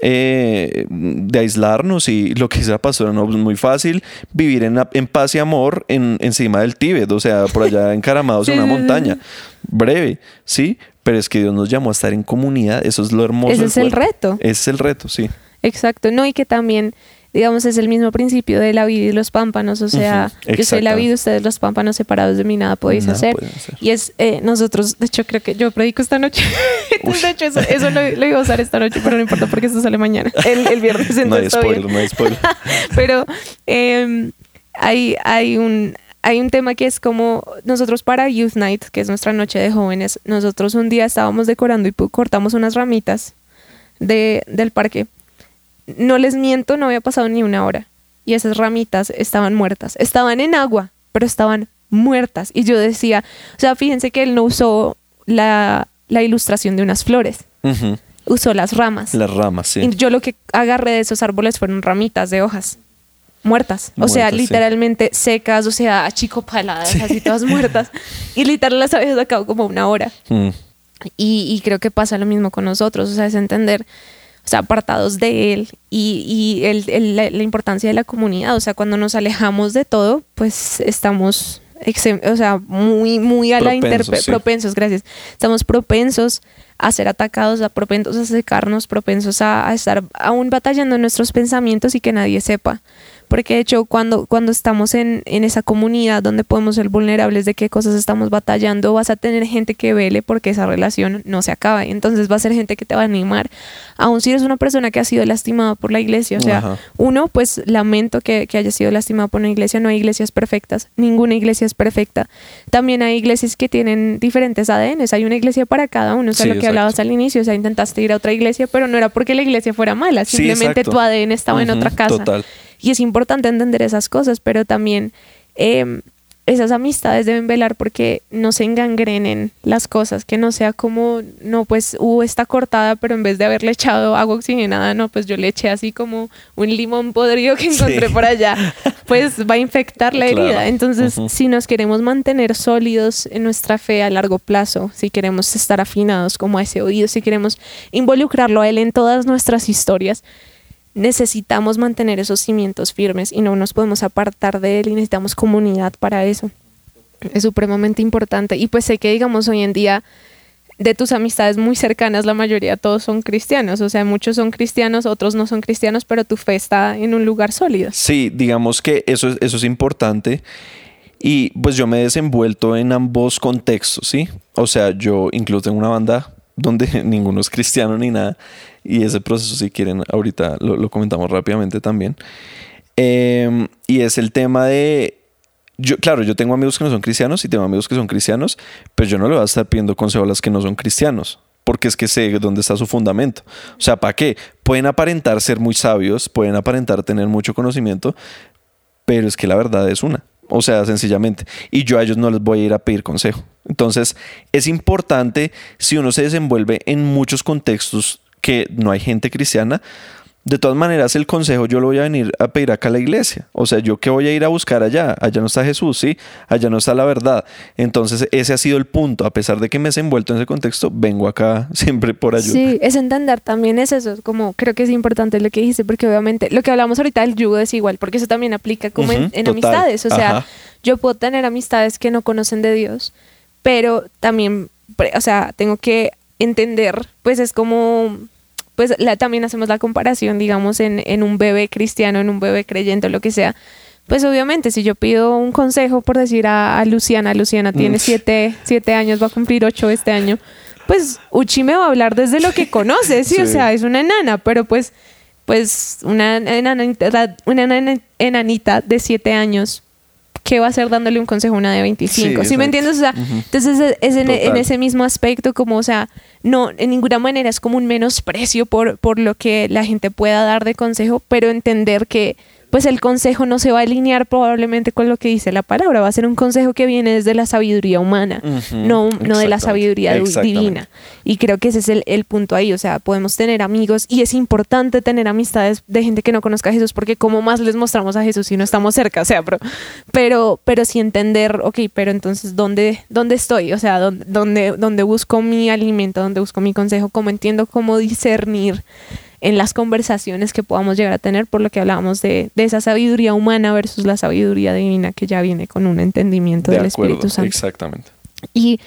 S2: eh, de aislarnos y lo que dice la pastora, no, es muy fácil vivir en, en paz y amor en, encima del Tíbet, o sea, por allá [LAUGHS] encaramados en una montaña. Breve, ¿sí? Pero es que Dios nos llamó a estar en comunidad, eso es lo hermoso.
S1: Ese es el reto.
S2: Ese es el reto, sí.
S1: Exacto, no, y que también digamos, es el mismo principio de la vida y los pámpanos, o sea, yo soy la vida, ustedes los pámpanos separados de mí, nada podéis hacer. Y es, eh, nosotros, de hecho, creo que yo predico esta noche, [LAUGHS] de hecho, eso, lo, iba a usar esta noche, pero no importa porque esto sale mañana, [LAUGHS] el, viernes.
S2: no hay spoiler, no hay spoiler. [LAUGHS]
S1: pero eh, hay, hay un hay un tema que es como nosotros para Youth Night, que es nuestra noche de jóvenes, nosotros un día estábamos decorando y cortamos unas ramitas de, del parque no les miento, no había pasado ni una hora. Y esas ramitas estaban muertas. Estaban en agua, pero estaban muertas. Y yo decía, o sea, fíjense que él no usó la, ilustración de unas flores. Usó las ramas.
S2: Las ramas, sí.
S1: Y yo lo que agarré de esos árboles fueron ramitas de hojas muertas. o sea, literalmente secas, o sea, achicopaladas, así todas muertas. [LAUGHS] Y literal las había sacado como una hora. Mm. Y, y, creo que pasa lo mismo con nosotros. O sea, es entender o sea, apartados de él y, y la, importancia de la comunidad. O sea, cuando nos alejamos de todo, pues estamos, o sea, muy, muy a la interpretación, propensos, gracias. Estamos propensos a ser atacados, a propensos a secarnos, propensos a, a estar aún batallando nuestros pensamientos y que nadie sepa porque de hecho cuando, cuando estamos en, en, esa comunidad donde podemos ser vulnerables de qué cosas estamos batallando, vas a tener gente que vele porque esa relación no se acaba. Entonces va a ser gente que te va a animar, aun si eres una persona que ha sido lastimada por la iglesia. O sea, uno, pues lamento que, que haya sido lastimada por una iglesia, no hay iglesias perfectas, ninguna iglesia es perfecta. También hay iglesias que tienen diferentes ADNs, hay una iglesia para cada uno, o sea, lo que hablabas al inicio, o sea, intentaste ir a otra iglesia, pero no era porque la iglesia fuera mala, simplemente tu ADN estaba en otra casa. Total. Y es importante entender esas cosas, pero también em, esas amistades deben velar porque no se engangrenen las cosas, que no sea como, no, pues hubo esta cortada, pero en vez de haberle echado agua oxigenada, no, pues yo le eché así como un limón podrido que encontré por allá, pues va a infectar la herida. Entonces, si nos queremos mantener sólidos en nuestra fe a largo plazo, si queremos estar afinados como a ese oído, si queremos involucrarlo a él en todas nuestras historias, necesitamos mantener esos cimientos firmes y no nos podemos apartar de él y necesitamos comunidad para eso. Es supremamente importante. Y pues sé que, digamos, hoy en día de tus amistades muy cercanas, la mayoría todos son cristianos. O sea, muchos son cristianos, otros no son cristianos, pero tu fe está en un lugar sólido.
S2: Sí, digamos que eso, eso es importante. Y pues yo me he desenvuelto en ambos contextos, ¿sí? O sea, yo incluso tengo una banda donde [LAUGHS] ninguno es cristiano ni nada. Y ese proceso, si quieren, ahorita lo, comentamos rápidamente también. Em, y es el tema de yo, claro, yo tengo amigos que no son cristianos y tengo amigos que son cristianos, pero yo no le voy a estar pidiendo consejo a las que no son cristianos, porque es que sé dónde está su fundamento. O sea, ¿para qué? Pueden aparentar ser muy sabios, pueden aparentar tener mucho conocimiento, pero es que la verdad es una. O sea, sencillamente. Y yo a ellos no les voy a ir a pedir consejo. Entonces, es importante si uno se desenvuelve en muchos contextos que no hay gente cristiana, de todas maneras, el consejo yo lo voy a venir a pedir acá a la iglesia. O sea, yo que voy a ir a buscar allá. Allá no está Jesús, ¿sí? Allá no está la verdad. Entonces, ese ha sido el punto. A pesar de que me he envuelto en ese contexto, vengo acá [LAUGHS] siempre por ayuda.
S1: Sí, es entender también es eso. Como creo que es importante lo que dijiste, porque obviamente lo que hablamos ahorita del yugo es igual, porque eso también aplica como en, amistades. O sea, yo puedo tener amistades que no conocen de Dios, pero también, o sea, tengo que entender, pues es como pues también hacemos la comparación, digamos, en, en un bebé cristiano, en un bebé creyente, lo que sea. Pues obviamente, si yo pido un consejo, por decir a, Luciana, Luciana tiene siete, siete años, va a cumplir ocho este año, pues Uchi me va a hablar desde lo que conoce, ¿sí? O sea, es una enana, pero pues, pues una enanita, una enanita de siete años ¿qué va a hacer dándole un consejo a una de 25? Sí, me entiendes? O sea, entonces es en, ese mismo aspecto como, o sea, no, en ninguna manera es como un menosprecio por, por lo que la gente pueda dar de consejo, pero entender que pues el consejo no se va a alinear probablemente con lo que dice la palabra, va a ser un consejo que viene desde la sabiduría humana, no, no de la sabiduría divina. Y creo que ese es el, punto ahí, o sea, podemos tener amigos y es importante tener amistades de gente que no conozca a Jesús, porque como más les mostramos a Jesús si no estamos cerca, o sea, pero, pero, pero sí entender, ok, pero entonces, ¿dónde, dónde estoy? O sea, ¿dónde, dónde, dónde busco mi alimento? ¿Dónde busco mi consejo? ¿Cómo entiendo cómo discernir? En las conversaciones que podamos llegar a tener, por lo que hablábamos de, esa sabiduría humana versus la sabiduría divina que ya viene con un entendimiento del Espíritu Santo.
S2: Exactamente.
S1: Y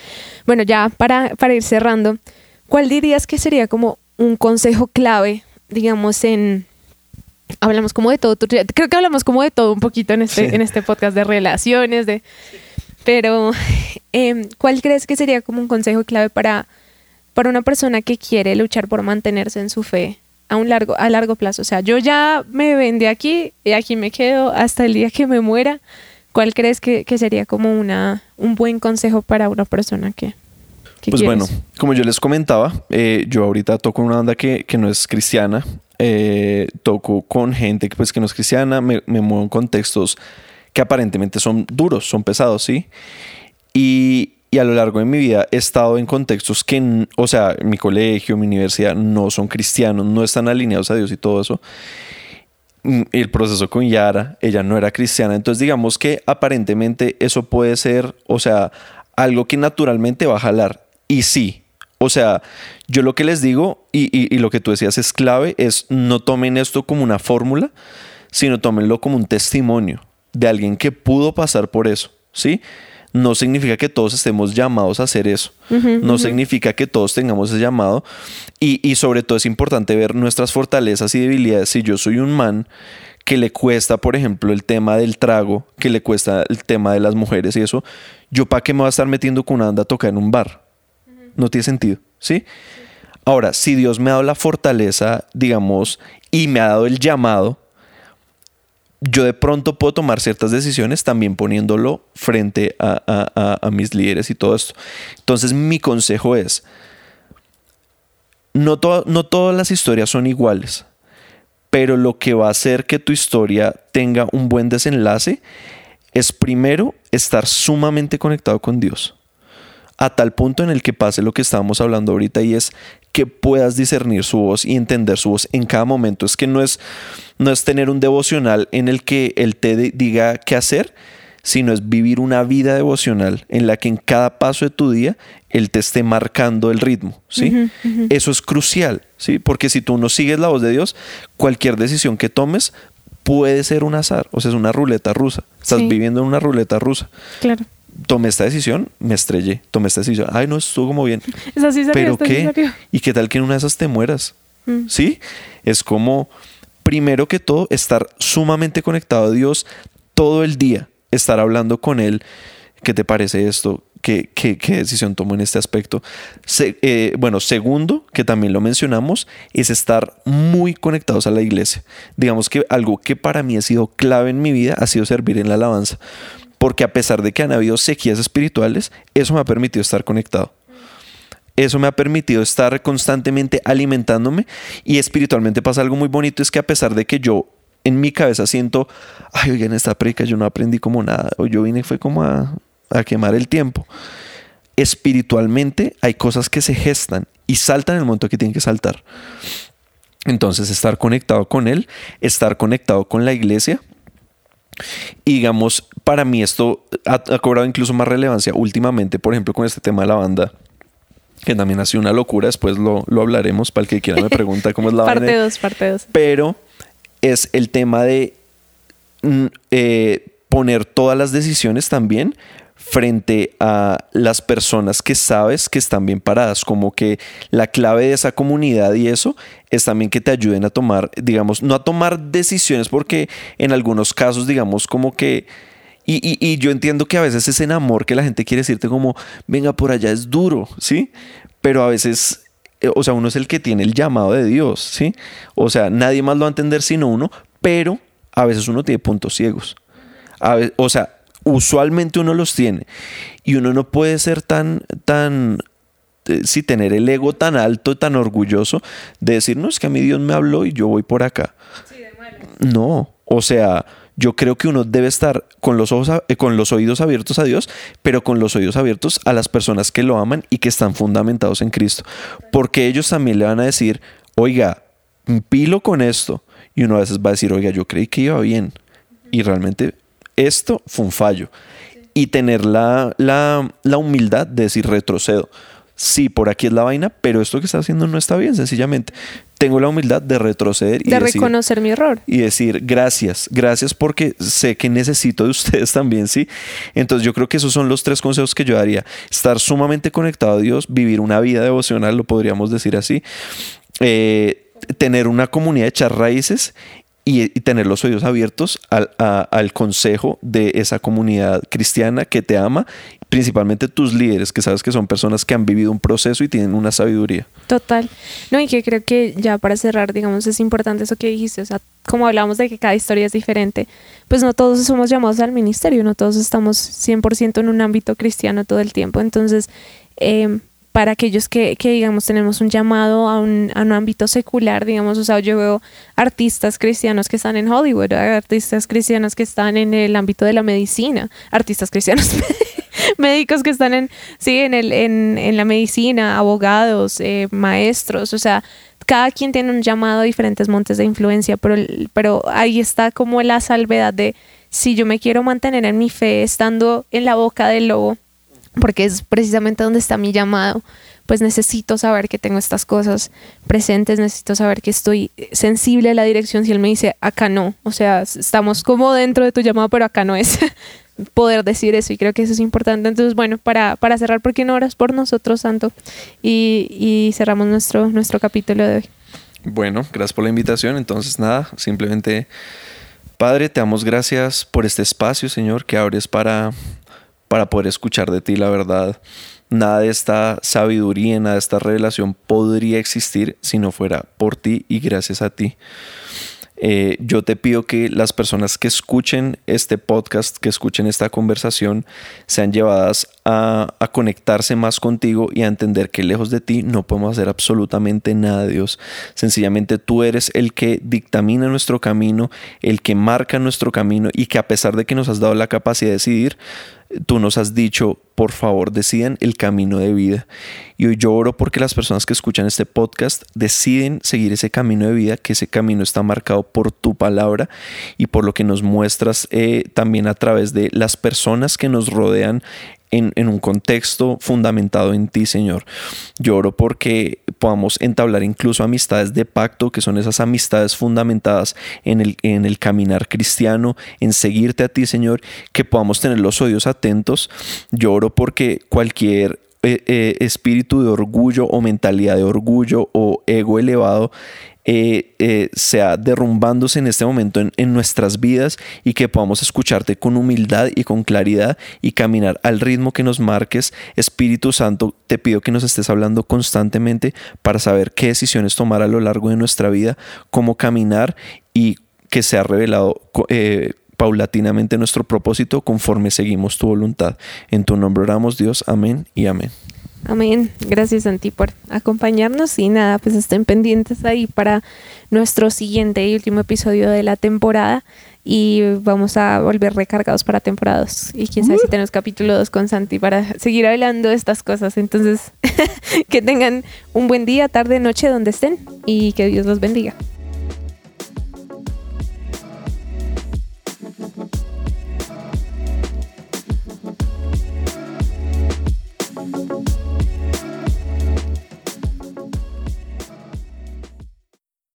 S1: bueno, ya para, para ir cerrando, ¿cuál dirías que sería como un consejo clave, digamos, en, hablamos como de todo. Creo que hablamos como de todo un poquito en este, en este podcast de relaciones, de... Pero, [LAUGHS] em, ¿cuál crees que sería como un consejo clave para, para una persona que quiere luchar por mantenerse en su fe a un largo, a largo plazo? O sea, yo ya me vendí aquí y aquí me quedo hasta el día que me muera. ¿Cuál crees que, sería como una, un buen consejo para una persona que,
S2: pues bueno, como yo les comentaba, eh, yo ahorita toco una banda que, no es cristiana, eh, toco con gente que, pues, que no es cristiana, me, muevo en contextos que aparentemente son duros, son pesados, ¿sí? Y, a lo largo de mi vida he estado en contextos que, o sea, mi colegio, mi universidad no son cristianos, no están alineados a Dios y todo eso. Mm, el proceso con Yara, ella no era cristiana, entonces digamos que aparentemente eso puede ser, o sea, algo que naturalmente va a jalar y sí. O sea, yo lo que les digo, y, lo que tú decías es clave, es no tomen esto como una fórmula, sino tómenlo como un testimonio de alguien que pudo pasar por eso, ¿sí? No significa que todos estemos llamados a hacer eso. no significa que todos tengamos ese llamado. Y, y, sobre todo es importante ver nuestras fortalezas y debilidades. Si yo soy un man que le cuesta, por ejemplo, el tema del trago, que le cuesta el tema de las mujeres y eso, yo para qué me voy a estar metiendo con una anda a tocar en un bar no tiene sentido, ¿sí? Ahora, si Dios me ha dado la fortaleza, digamos, y me ha dado el llamado, yo de pronto puedo tomar ciertas decisiones también poniéndolo frente a, mis líderes y todo esto. Entonces mi consejo es, no, no todas las historias son iguales, pero lo que va a hacer que tu historia tenga un buen desenlace es primero estar sumamente conectado con Dios a tal punto en el que pase lo que estábamos hablando ahorita y es que puedas discernir su voz y entender su voz en cada momento. Es que no es, no es tener un devocional en el que Él te diga qué hacer, sino es vivir una vida devocional en la que en cada paso de tu día Él te esté marcando el ritmo. ¿sí? Eso es crucial, ¿sí? porque si tú no sigues la voz de Dios, cualquier decisión que tomes puede ser un azar, o sea, es una ruleta rusa. Estás viviendo en una ruleta rusa.
S1: Claro
S2: tomé esta decisión, me estrellé, tomé esta decisión, ay, no, estuvo como bien. [LAUGHS]
S1: Es así
S2: Pero qué, ¿y qué tal que en una de esas te mueras? Mm. ¿Sí? Es como, primero que todo, estar sumamente conectado a Dios todo el día, estar hablando con Él. ¿Qué te parece esto? ¿Qué, qué, decisión tomo en este aspecto? Eh, bueno, segundo, que también lo mencionamos, es estar muy conectados a la iglesia. Digamos que algo que para mí ha sido clave en mi vida ha sido servir en la alabanza porque a pesar de que han habido sequías espirituales, eso me ha permitido estar conectado. Eso me ha permitido estar constantemente alimentándome y espiritualmente pasa algo muy bonito, es que a pesar de que yo en mi cabeza siento, ay, oye, en esta predica yo no aprendí como nada, o yo vine fue como a, a quemar el tiempo. Espiritualmente hay cosas que se gestan y saltan en el momento que tienen que saltar. Entonces, estar conectado con Él, estar conectado con la iglesia, y digamos, para mí esto ha, cobrado incluso más relevancia últimamente, por ejemplo, con este tema de la banda, que también ha sido una locura, después lo, hablaremos para el que quiera me [LAUGHS] pregunta cómo es la
S1: banda. Parte 2, parte 2.
S2: Pero es el tema de mm, eh, poner todas las decisiones también frente a las personas que sabes que están bien paradas, como que la clave de esa comunidad y eso es también que te ayuden a tomar, digamos, no a tomar decisiones porque en algunos casos, digamos, como que... Y, yo entiendo que a veces es en amor que la gente quiere decirte como, venga, por allá es duro, ¿sí? Pero a veces eh, o sea, uno es el que tiene el llamado de Dios, ¿sí? O sea, nadie más lo va a entender sino uno, pero a veces uno tiene puntos ciegos. o sea, usualmente uno los tiene. Y uno no puede ser tan, tan, eh, sí, tener el ego tan alto, tan orgulloso de decir, no, es que a mí Dios me habló y yo voy por acá. no, o sea, yo creo que uno debe estar con los, ojos, eh, con los oídos abiertos a Dios, pero con los oídos abiertos a las personas que lo aman y que están fundamentados en Cristo. Porque ellos también le van a decir, oiga, pilo con esto. Y uno a veces va a decir, oiga, yo creí que iba bien. Y realmente esto fue un fallo. Y tener la, la, humildad de decir retrocedo. Sí, por aquí es la vaina, pero esto que está haciendo no está bien, sencillamente. Tengo la humildad de retroceder
S1: y de reconocer mi error.
S2: Y decir gracias, gracias porque sé que necesito de [LAUGHS] ustedes también, ¿sí? Entonces yo creo que esos son los tres consejos que yo daría. Estar sumamente conectado a Dios, vivir una vida devocional, lo podríamos decir así. Eh, tener una comunidad de echar raíces y, tener los oídos abiertos al, al, consejo de esa comunidad cristiana que te ama, principalmente tus líderes, que sabes que son personas que han vivido un proceso y tienen una sabiduría.
S1: Total. No, y que creo que ya para cerrar, digamos, es importante eso que dijiste, o sea, como hablamos de que cada historia es diferente, pues no todos somos llamados al ministerio, no todos estamos 100% en un ámbito cristiano todo el tiempo, entonces... Eh, para aquellos que, que, digamos, tenemos un llamado a un, a un, ámbito secular, digamos, o sea, yo veo artistas cristianos que están en Hollywood, artistas cristianos que están en el ámbito de la medicina, artistas cristianos, [LAUGHS] médicos que están en, sí, en, el, en, en la medicina, abogados, eh, maestros, o sea, cada quien tiene un llamado a diferentes montes de influencia, pero, pero ahí está como la salvedad de si yo me quiero mantener en mi fe estando en la boca del lobo, porque es precisamente donde está mi llamado, pues necesito saber que tengo estas cosas presentes, necesito saber que estoy sensible a la dirección si él me dice, acá no, o sea, estamos como dentro de tu llamado, pero acá no es [LAUGHS] poder decir eso y creo que eso es importante. Entonces, bueno, para, para cerrar, ¿por qué no oras por nosotros, Santo? Y, y cerramos nuestro, nuestro capítulo de hoy.
S2: Bueno, gracias por la invitación. Entonces, nada, simplemente, Padre, te damos gracias por este espacio, Señor, que abres para para poder escuchar de ti la verdad. Nada de esta sabiduría, nada de esta revelación podría existir si no fuera por ti y gracias a ti. Eh, yo te pido que las personas que escuchen este podcast, que escuchen esta conversación, sean llevadas a, a, conectarse más contigo y a entender que lejos de ti no podemos hacer absolutamente nada, Dios. Sencillamente tú eres el que dictamina nuestro camino, el que marca nuestro camino y que a pesar de que nos has dado la capacidad de decidir, tú nos has dicho, por favor, decidan el camino de vida. Y hoy yo oro porque las personas que escuchan este podcast deciden seguir ese camino de vida, que ese camino está marcado por tu palabra y por lo que nos muestras eh, también a través de las personas que nos rodean en, un contexto fundamentado en ti, Señor. Lloro porque podamos entablar incluso amistades de pacto, que son esas amistades fundamentadas en el, en el caminar cristiano, en seguirte a ti, Señor, que podamos tener los oídos atentos. Lloro porque cualquier eh, eh, espíritu de orgullo o mentalidad de orgullo o ego elevado eh, eh, sea derrumbándose en este momento en, nuestras vidas y que podamos escucharte con humildad y con claridad y caminar al ritmo que nos marques. Espíritu Santo, te pido que nos estés hablando constantemente para saber qué decisiones tomar a lo largo de nuestra vida, cómo caminar y que sea revelado. Eh, paulatinamente nuestro propósito conforme seguimos tu voluntad. En tu nombre oramos Dios, amén y amén.
S1: Amén. Gracias a ti por acompañarnos y nada, pues estén pendientes ahí para nuestro siguiente y último episodio de la temporada y vamos a volver recargados para temporadas y quién sabe si uh. tenemos capítulo 2 con Santi para seguir hablando de estas cosas. Entonces, [LAUGHS] que tengan un buen día, tarde, noche, donde estén y que Dios los bendiga.